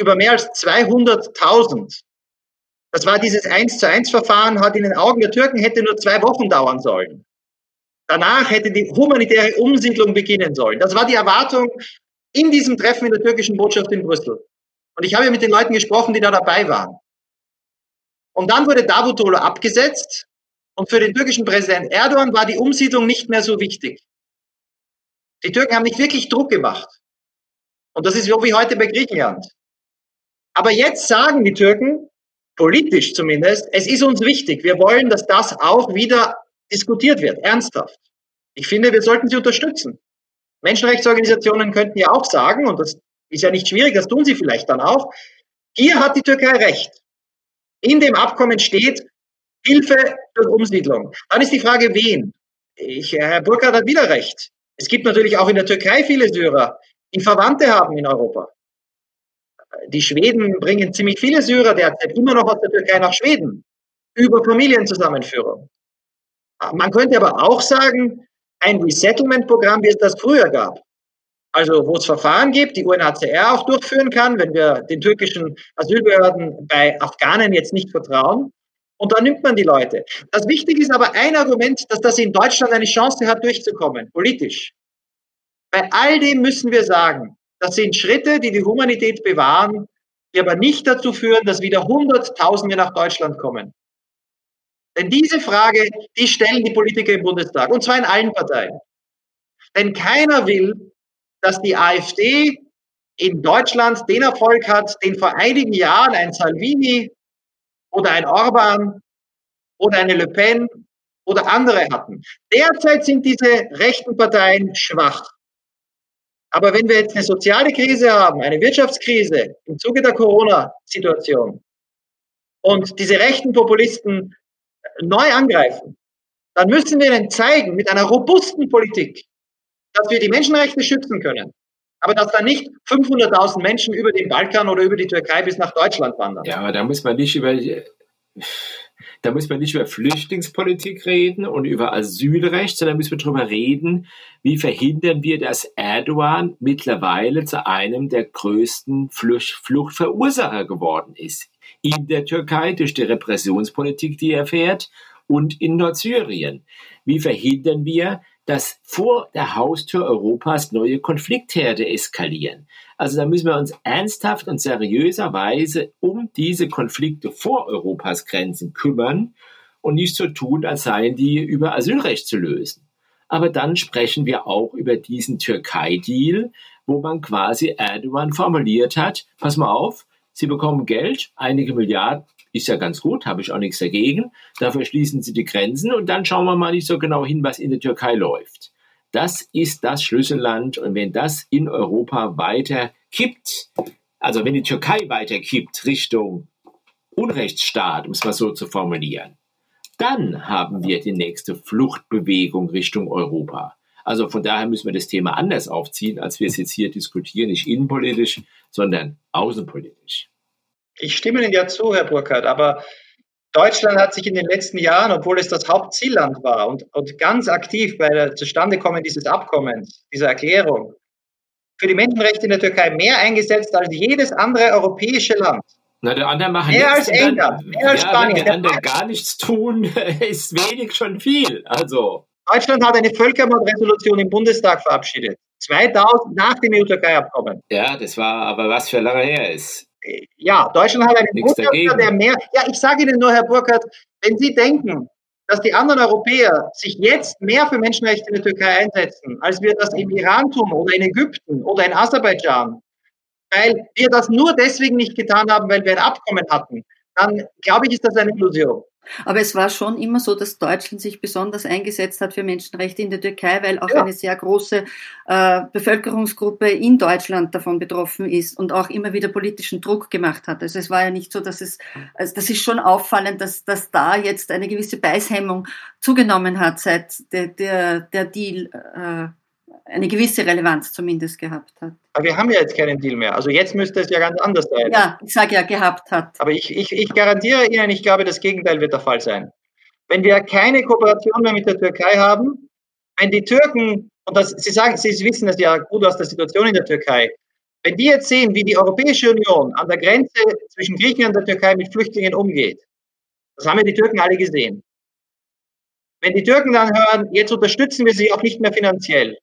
über mehr als 200.000. Das war dieses 1 zu 1 Verfahren, hat in den Augen der Türken hätte nur zwei Wochen dauern sollen. Danach hätte die humanitäre Umsiedlung beginnen sollen. Das war die Erwartung in diesem Treffen in der türkischen Botschaft in Brüssel. Und ich habe mit den Leuten gesprochen, die da dabei waren. Und dann wurde Davutoglu abgesetzt und für den türkischen Präsident Erdogan war die Umsiedlung nicht mehr so wichtig. Die Türken haben nicht wirklich Druck gemacht. Und das ist so wie heute bei Griechenland. Aber jetzt sagen die Türken, politisch zumindest, es ist uns wichtig. Wir wollen, dass das auch wieder diskutiert wird, ernsthaft. Ich finde, wir sollten sie unterstützen. Menschenrechtsorganisationen könnten ja auch sagen, und das ist ja nicht schwierig, das tun sie vielleicht dann auch, hier hat die Türkei recht. In dem Abkommen steht Hilfe durch Umsiedlung. Dann ist die Frage, wen? Ich, Herr Burkhardt hat wieder recht. Es gibt natürlich auch in der Türkei viele Syrer, die Verwandte haben in Europa. Die Schweden bringen ziemlich viele Syrer derzeit immer noch aus der Türkei nach Schweden über Familienzusammenführung. Man könnte aber auch sagen, ein Resettlement-Programm, wie es das früher gab. Also wo es Verfahren gibt, die UNHCR auch durchführen kann, wenn wir den türkischen Asylbehörden bei Afghanen jetzt nicht vertrauen. Und dann nimmt man die Leute. Das Wichtige ist aber ein Argument, dass das in Deutschland eine Chance hat, durchzukommen, politisch. Bei all dem müssen wir sagen, das sind Schritte, die die Humanität bewahren, die aber nicht dazu führen, dass wieder Hunderttausende nach Deutschland kommen. Denn diese Frage, die stellen die Politiker im Bundestag, und zwar in allen Parteien. Denn keiner will, dass die AfD in Deutschland den Erfolg hat, den vor einigen Jahren ein Salvini oder ein Orban oder eine Le Pen oder andere hatten. Derzeit sind diese rechten Parteien schwach. Aber wenn wir jetzt eine soziale Krise haben, eine Wirtschaftskrise im Zuge der Corona-Situation und diese rechten Populisten neu angreifen, dann müssen wir ihnen zeigen, mit einer robusten Politik, dass wir die Menschenrechte schützen können. Aber dass da nicht 500.000 Menschen über den Balkan oder über die Türkei bis nach Deutschland wandern. Ja, aber da muss man nicht über, da muss man nicht über Flüchtlingspolitik reden und über Asylrecht, sondern müssen wir darüber reden, wie verhindern wir, dass Erdogan mittlerweile zu einem der größten Fluchtverursacher geworden ist. In der Türkei durch die Repressionspolitik, die er fährt, und in Nordsyrien. Wie verhindern wir, dass vor der Haustür Europas neue Konfliktherde eskalieren? Also da müssen wir uns ernsthaft und seriöserweise um diese Konflikte vor Europas Grenzen kümmern und nicht so tun, als seien die über Asylrecht zu lösen. Aber dann sprechen wir auch über diesen Türkei-Deal, wo man quasi Erdogan formuliert hat, pass mal auf, Sie bekommen Geld, einige Milliarden, ist ja ganz gut, habe ich auch nichts dagegen. Dafür schließen Sie die Grenzen und dann schauen wir mal nicht so genau hin, was in der Türkei läuft. Das ist das Schlüsselland und wenn das in Europa weiter kippt, also wenn die Türkei weiter kippt Richtung Unrechtsstaat, um es mal so zu formulieren, dann haben wir die nächste Fluchtbewegung Richtung Europa. Also von daher müssen wir das Thema anders aufziehen, als wir es jetzt hier diskutieren, nicht innenpolitisch, sondern außenpolitisch. Ich stimme Ihnen ja zu, Herr Burkhardt, aber Deutschland hat sich in den letzten Jahren, obwohl es das Hauptzielland war und, und ganz aktiv bei der Zustandekommen dieses Abkommens, dieser Erklärung, für die Menschenrechte in der Türkei mehr eingesetzt als jedes andere europäische Land. Na, der andere machen mehr als England, mehr als ja, Spanien. Wenn die anderen gar nichts tun, ist wenig schon viel. Also. Deutschland hat eine Völkermordresolution im Bundestag verabschiedet. 2000 nach dem EU-Türkei-Abkommen. Ja, das war aber was für lange her ist. Ja, Deutschland hat einen Botschafter, der mehr. Ja, ich sage Ihnen nur, Herr Burkhardt, wenn Sie denken, dass die anderen Europäer sich jetzt mehr für Menschenrechte in der Türkei einsetzen, als wir das im Iran tun oder in Ägypten oder in Aserbaidschan, weil wir das nur deswegen nicht getan haben, weil wir ein Abkommen hatten, dann glaube ich, ist das eine Illusion. Aber es war schon immer so, dass Deutschland sich besonders eingesetzt hat für Menschenrechte in der Türkei, weil auch ja. eine sehr große äh, Bevölkerungsgruppe in Deutschland davon betroffen ist und auch immer wieder politischen Druck gemacht hat. Also es war ja nicht so, dass es, also das ist schon auffallend, dass, dass da jetzt eine gewisse Beißhemmung zugenommen hat, seit der, der, der Deal äh, eine gewisse Relevanz zumindest gehabt hat. Aber wir haben ja jetzt keinen Deal mehr. Also jetzt müsste es ja ganz anders sein. Ja, ich sage ja gehabt hat. Aber ich, ich, ich garantiere Ihnen, ich glaube, das Gegenteil wird der Fall sein. Wenn wir keine Kooperation mehr mit der Türkei haben, wenn die Türken, und das, Sie sagen, Sie wissen das ja gut aus der Situation in der Türkei, wenn die jetzt sehen, wie die Europäische Union an der Grenze zwischen Griechenland und der Türkei mit Flüchtlingen umgeht, das haben ja die Türken alle gesehen. Wenn die Türken dann hören, jetzt unterstützen wir sie auch nicht mehr finanziell,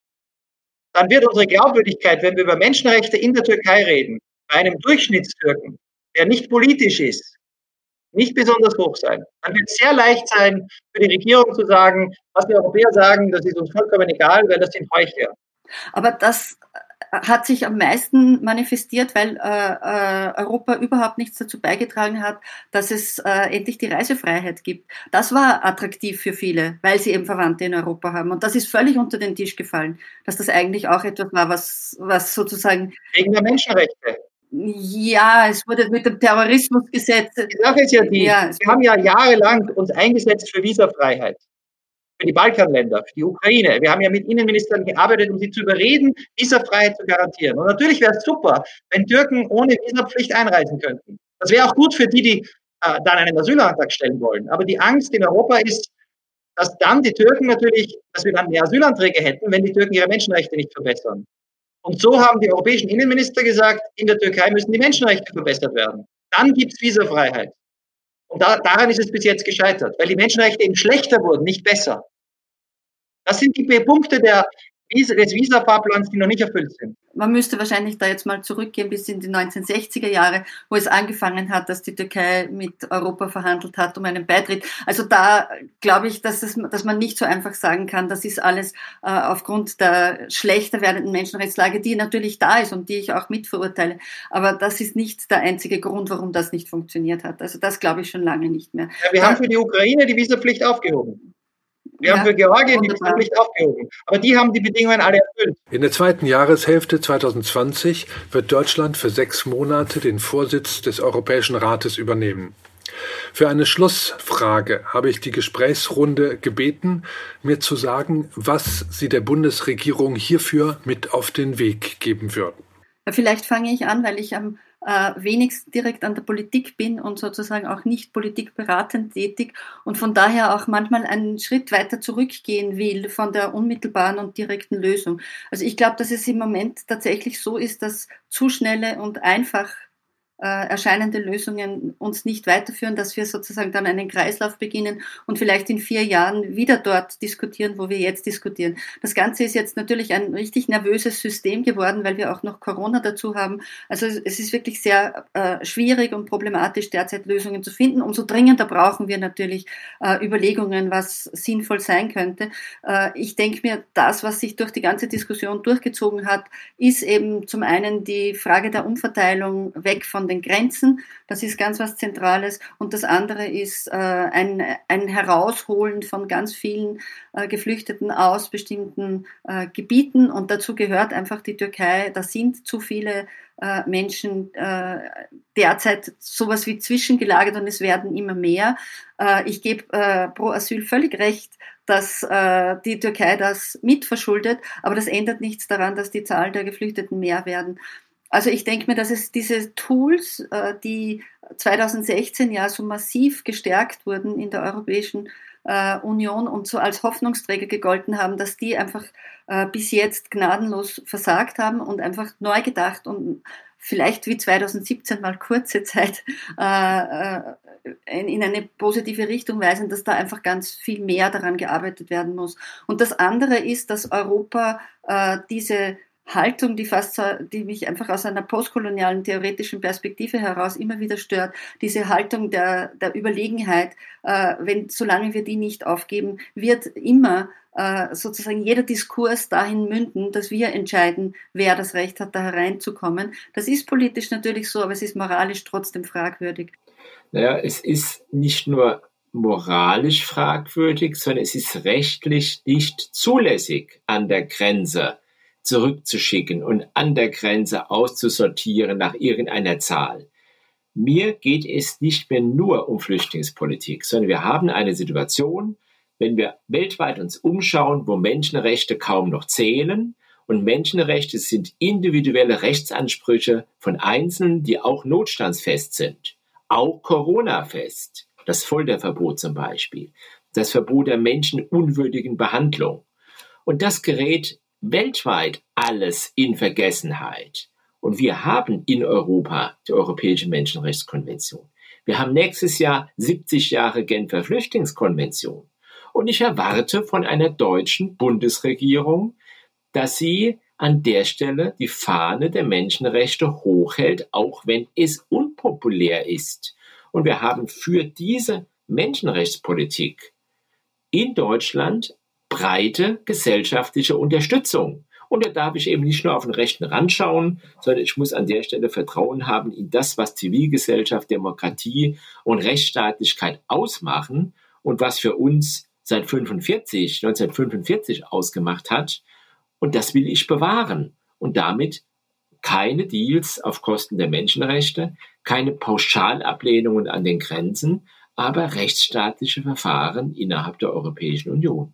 dann wird unsere Glaubwürdigkeit, wenn wir über Menschenrechte in der Türkei reden, bei einem Durchschnittstürken, der nicht politisch ist, nicht besonders hoch sein. Dann wird es sehr leicht sein, für die Regierung zu sagen, was die Europäer sagen, das ist uns vollkommen egal, weil das sind Heuchler. Aber das hat sich am meisten manifestiert, weil äh, äh, Europa überhaupt nichts dazu beigetragen hat, dass es äh, endlich die Reisefreiheit gibt. Das war attraktiv für viele, weil sie eben Verwandte in Europa haben. Und das ist völlig unter den Tisch gefallen, dass das eigentlich auch etwas war, was, was sozusagen. Wegen der Menschenrechte. Ja, es wurde mit dem Terrorismusgesetz. Die Sache ist ja die, ja, wir haben ja jahrelang uns eingesetzt für Visafreiheit für die Balkanländer, für die Ukraine. Wir haben ja mit Innenministern gearbeitet, um sie zu überreden, Visafreiheit zu garantieren. Und natürlich wäre es super, wenn Türken ohne Visapflicht einreisen könnten. Das wäre auch gut für die, die äh, dann einen Asylantrag stellen wollen. Aber die Angst in Europa ist, dass dann die Türken natürlich, dass wir dann mehr Asylanträge hätten, wenn die Türken ihre Menschenrechte nicht verbessern. Und so haben die europäischen Innenminister gesagt, in der Türkei müssen die Menschenrechte verbessert werden. Dann gibt es Visafreiheit. Und da, daran ist es bis jetzt gescheitert, weil die Menschenrechte eben schlechter wurden, nicht besser. Das sind die Punkte der, des Visa-Fahrplans, die noch nicht erfüllt sind. Man müsste wahrscheinlich da jetzt mal zurückgehen bis in die 1960er Jahre, wo es angefangen hat, dass die Türkei mit Europa verhandelt hat um einen Beitritt. Also da glaube ich, dass, es, dass man nicht so einfach sagen kann, das ist alles äh, aufgrund der schlechter werdenden Menschenrechtslage, die natürlich da ist und die ich auch mitverurteile. Aber das ist nicht der einzige Grund, warum das nicht funktioniert hat. Also das glaube ich schon lange nicht mehr. Ja, wir da, haben für die Ukraine die Visapflicht aufgehoben. Wir ja, haben für Georgien die Pflicht aufgehoben. Aber die haben die Bedingungen alle erfüllt. In der zweiten Jahreshälfte 2020 wird Deutschland für sechs Monate den Vorsitz des Europäischen Rates übernehmen. Für eine Schlussfrage habe ich die Gesprächsrunde gebeten, mir zu sagen, was Sie der Bundesregierung hierfür mit auf den Weg geben würden. Vielleicht fange ich an, weil ich am äh, wenigstens direkt an der Politik bin und sozusagen auch nicht politikberatend tätig und von daher auch manchmal einen Schritt weiter zurückgehen will von der unmittelbaren und direkten Lösung. Also ich glaube, dass es im Moment tatsächlich so ist, dass zu schnelle und einfach erscheinende Lösungen uns nicht weiterführen, dass wir sozusagen dann einen Kreislauf beginnen und vielleicht in vier Jahren wieder dort diskutieren, wo wir jetzt diskutieren. Das Ganze ist jetzt natürlich ein richtig nervöses System geworden, weil wir auch noch Corona dazu haben. Also es ist wirklich sehr äh, schwierig und problematisch, derzeit Lösungen zu finden. Umso dringender brauchen wir natürlich äh, Überlegungen, was sinnvoll sein könnte. Äh, ich denke mir, das, was sich durch die ganze Diskussion durchgezogen hat, ist eben zum einen die Frage der Umverteilung weg von den Grenzen. Das ist ganz was Zentrales. Und das andere ist äh, ein, ein Herausholen von ganz vielen äh, Geflüchteten aus bestimmten äh, Gebieten. Und dazu gehört einfach die Türkei. Da sind zu viele äh, Menschen äh, derzeit sowas wie zwischengelagert und es werden immer mehr. Äh, ich gebe pro Asyl völlig recht, dass äh, die Türkei das mitverschuldet, aber das ändert nichts daran, dass die Zahl der Geflüchteten mehr werden. Also ich denke mir, dass es diese Tools, äh, die 2016 ja so massiv gestärkt wurden in der Europäischen äh, Union und so als Hoffnungsträger gegolten haben, dass die einfach äh, bis jetzt gnadenlos versagt haben und einfach neu gedacht und vielleicht wie 2017 mal kurze Zeit in eine positive Richtung weisen, dass da einfach ganz viel mehr daran gearbeitet werden muss. Und das andere ist, dass Europa diese Haltung, die fast, die mich einfach aus einer postkolonialen theoretischen Perspektive heraus immer wieder stört, diese Haltung der, der Überlegenheit, äh, wenn, solange wir die nicht aufgeben, wird immer äh, sozusagen jeder Diskurs dahin münden, dass wir entscheiden, wer das Recht hat, da hereinzukommen. Das ist politisch natürlich so, aber es ist moralisch trotzdem fragwürdig. Naja, es ist nicht nur moralisch fragwürdig, sondern es ist rechtlich nicht zulässig an der Grenze zurückzuschicken und an der Grenze auszusortieren nach irgendeiner Zahl. Mir geht es nicht mehr nur um Flüchtlingspolitik, sondern wir haben eine Situation, wenn wir weltweit uns umschauen, wo Menschenrechte kaum noch zählen und Menschenrechte sind individuelle Rechtsansprüche von Einzelnen, die auch notstandsfest sind, auch Corona-fest, das Folterverbot zum Beispiel, das Verbot der menschenunwürdigen Behandlung. Und das gerät weltweit alles in Vergessenheit. Und wir haben in Europa die Europäische Menschenrechtskonvention. Wir haben nächstes Jahr 70 Jahre Genfer Flüchtlingskonvention. Und ich erwarte von einer deutschen Bundesregierung, dass sie an der Stelle die Fahne der Menschenrechte hochhält, auch wenn es unpopulär ist. Und wir haben für diese Menschenrechtspolitik in Deutschland breite gesellschaftliche Unterstützung. Und da darf ich eben nicht nur auf den rechten Rand schauen, sondern ich muss an der Stelle Vertrauen haben in das, was Zivilgesellschaft, Demokratie und Rechtsstaatlichkeit ausmachen und was für uns seit 45, 1945 ausgemacht hat. Und das will ich bewahren. Und damit keine Deals auf Kosten der Menschenrechte, keine Pauschalablehnungen an den Grenzen, aber rechtsstaatliche Verfahren innerhalb der Europäischen Union.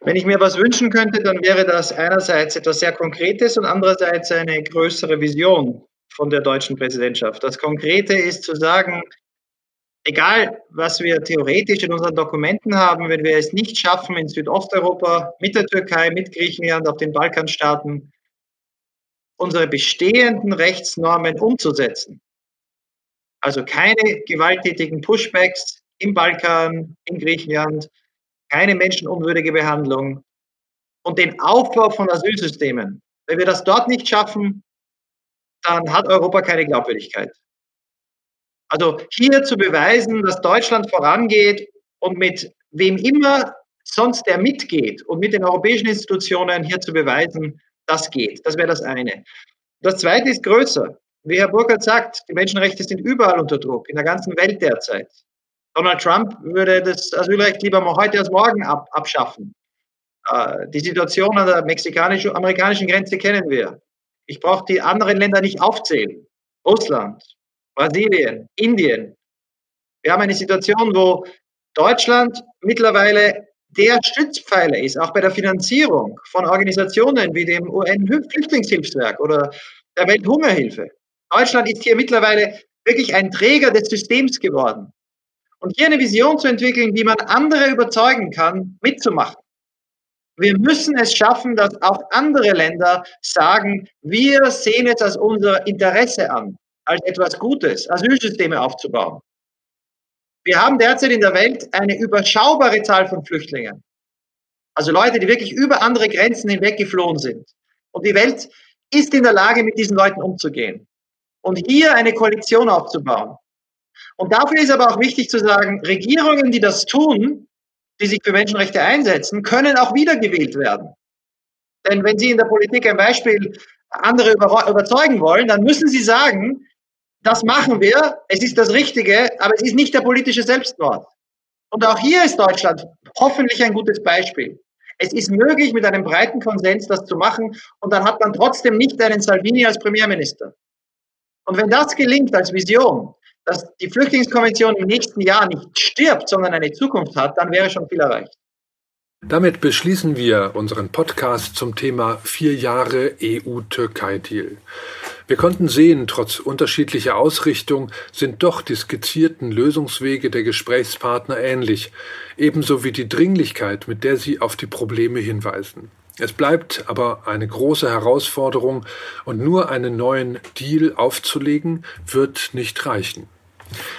Wenn ich mir was wünschen könnte, dann wäre das einerseits etwas sehr Konkretes und andererseits eine größere Vision von der deutschen Präsidentschaft. Das Konkrete ist zu sagen, egal was wir theoretisch in unseren Dokumenten haben, wenn wir es nicht schaffen, in Südosteuropa mit der Türkei, mit Griechenland, auf den Balkanstaaten, unsere bestehenden Rechtsnormen umzusetzen. Also keine gewalttätigen Pushbacks im Balkan, in Griechenland, keine menschenunwürdige Behandlung und den Aufbau von Asylsystemen. Wenn wir das dort nicht schaffen, dann hat Europa keine Glaubwürdigkeit. Also hier zu beweisen, dass Deutschland vorangeht und mit wem immer sonst der mitgeht und mit den europäischen Institutionen hier zu beweisen, das geht. Das wäre das eine. Das zweite ist größer. Wie Herr Burkhardt sagt, die Menschenrechte sind überall unter Druck, in der ganzen Welt derzeit. Donald Trump würde das Asylrecht lieber mal heute als morgen ab, abschaffen. Äh, die Situation an der mexikanisch-amerikanischen Grenze kennen wir. Ich brauche die anderen Länder nicht aufzählen. Russland, Brasilien, Indien. Wir haben eine Situation, wo Deutschland mittlerweile der Stützpfeiler ist, auch bei der Finanzierung von Organisationen wie dem UN-Flüchtlingshilfswerk oder der Welthungerhilfe. Deutschland ist hier mittlerweile wirklich ein Träger des Systems geworden. Und hier eine Vision zu entwickeln, wie man andere überzeugen kann, mitzumachen. Wir müssen es schaffen, dass auch andere Länder sagen, wir sehen es als unser Interesse an, als etwas Gutes, Asylsysteme aufzubauen. Wir haben derzeit in der Welt eine überschaubare Zahl von Flüchtlingen. Also Leute, die wirklich über andere Grenzen hinweg geflohen sind. Und die Welt ist in der Lage, mit diesen Leuten umzugehen. Und hier eine Koalition aufzubauen. Und dafür ist aber auch wichtig zu sagen, Regierungen, die das tun, die sich für Menschenrechte einsetzen, können auch wiedergewählt werden. Denn wenn Sie in der Politik ein Beispiel andere überzeugen wollen, dann müssen Sie sagen, das machen wir, es ist das Richtige, aber es ist nicht der politische Selbstmord. Und auch hier ist Deutschland hoffentlich ein gutes Beispiel. Es ist möglich, mit einem breiten Konsens das zu machen und dann hat man trotzdem nicht einen Salvini als Premierminister. Und wenn das gelingt als Vision, dass die Flüchtlingskonvention im nächsten Jahr nicht stirbt, sondern eine Zukunft hat, dann wäre schon viel erreicht. Damit beschließen wir unseren Podcast zum Thema vier Jahre EU-Türkei-Deal. Wir konnten sehen, trotz unterschiedlicher Ausrichtung sind doch die skizzierten Lösungswege der Gesprächspartner ähnlich, ebenso wie die Dringlichkeit, mit der sie auf die Probleme hinweisen. Es bleibt aber eine große Herausforderung und nur einen neuen Deal aufzulegen, wird nicht reichen.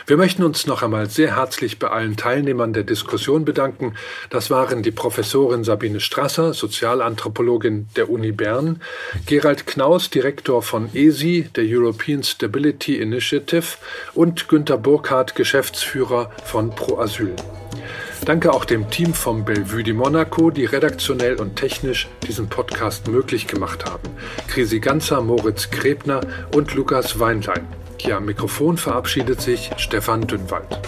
Wir möchten uns noch einmal sehr herzlich bei allen Teilnehmern der Diskussion bedanken. Das waren die Professorin Sabine Strasser, Sozialanthropologin der Uni Bern, Gerald Knaus, Direktor von ESI, der European Stability Initiative und Günter Burkhardt, Geschäftsführer von Pro Asyl. Danke auch dem Team vom Bellevue di Monaco, die redaktionell und technisch diesen Podcast möglich gemacht haben. Krisi Ganzer, Moritz Krebner und Lukas Weinlein. Hier am Mikrofon verabschiedet sich Stefan Dünnwald.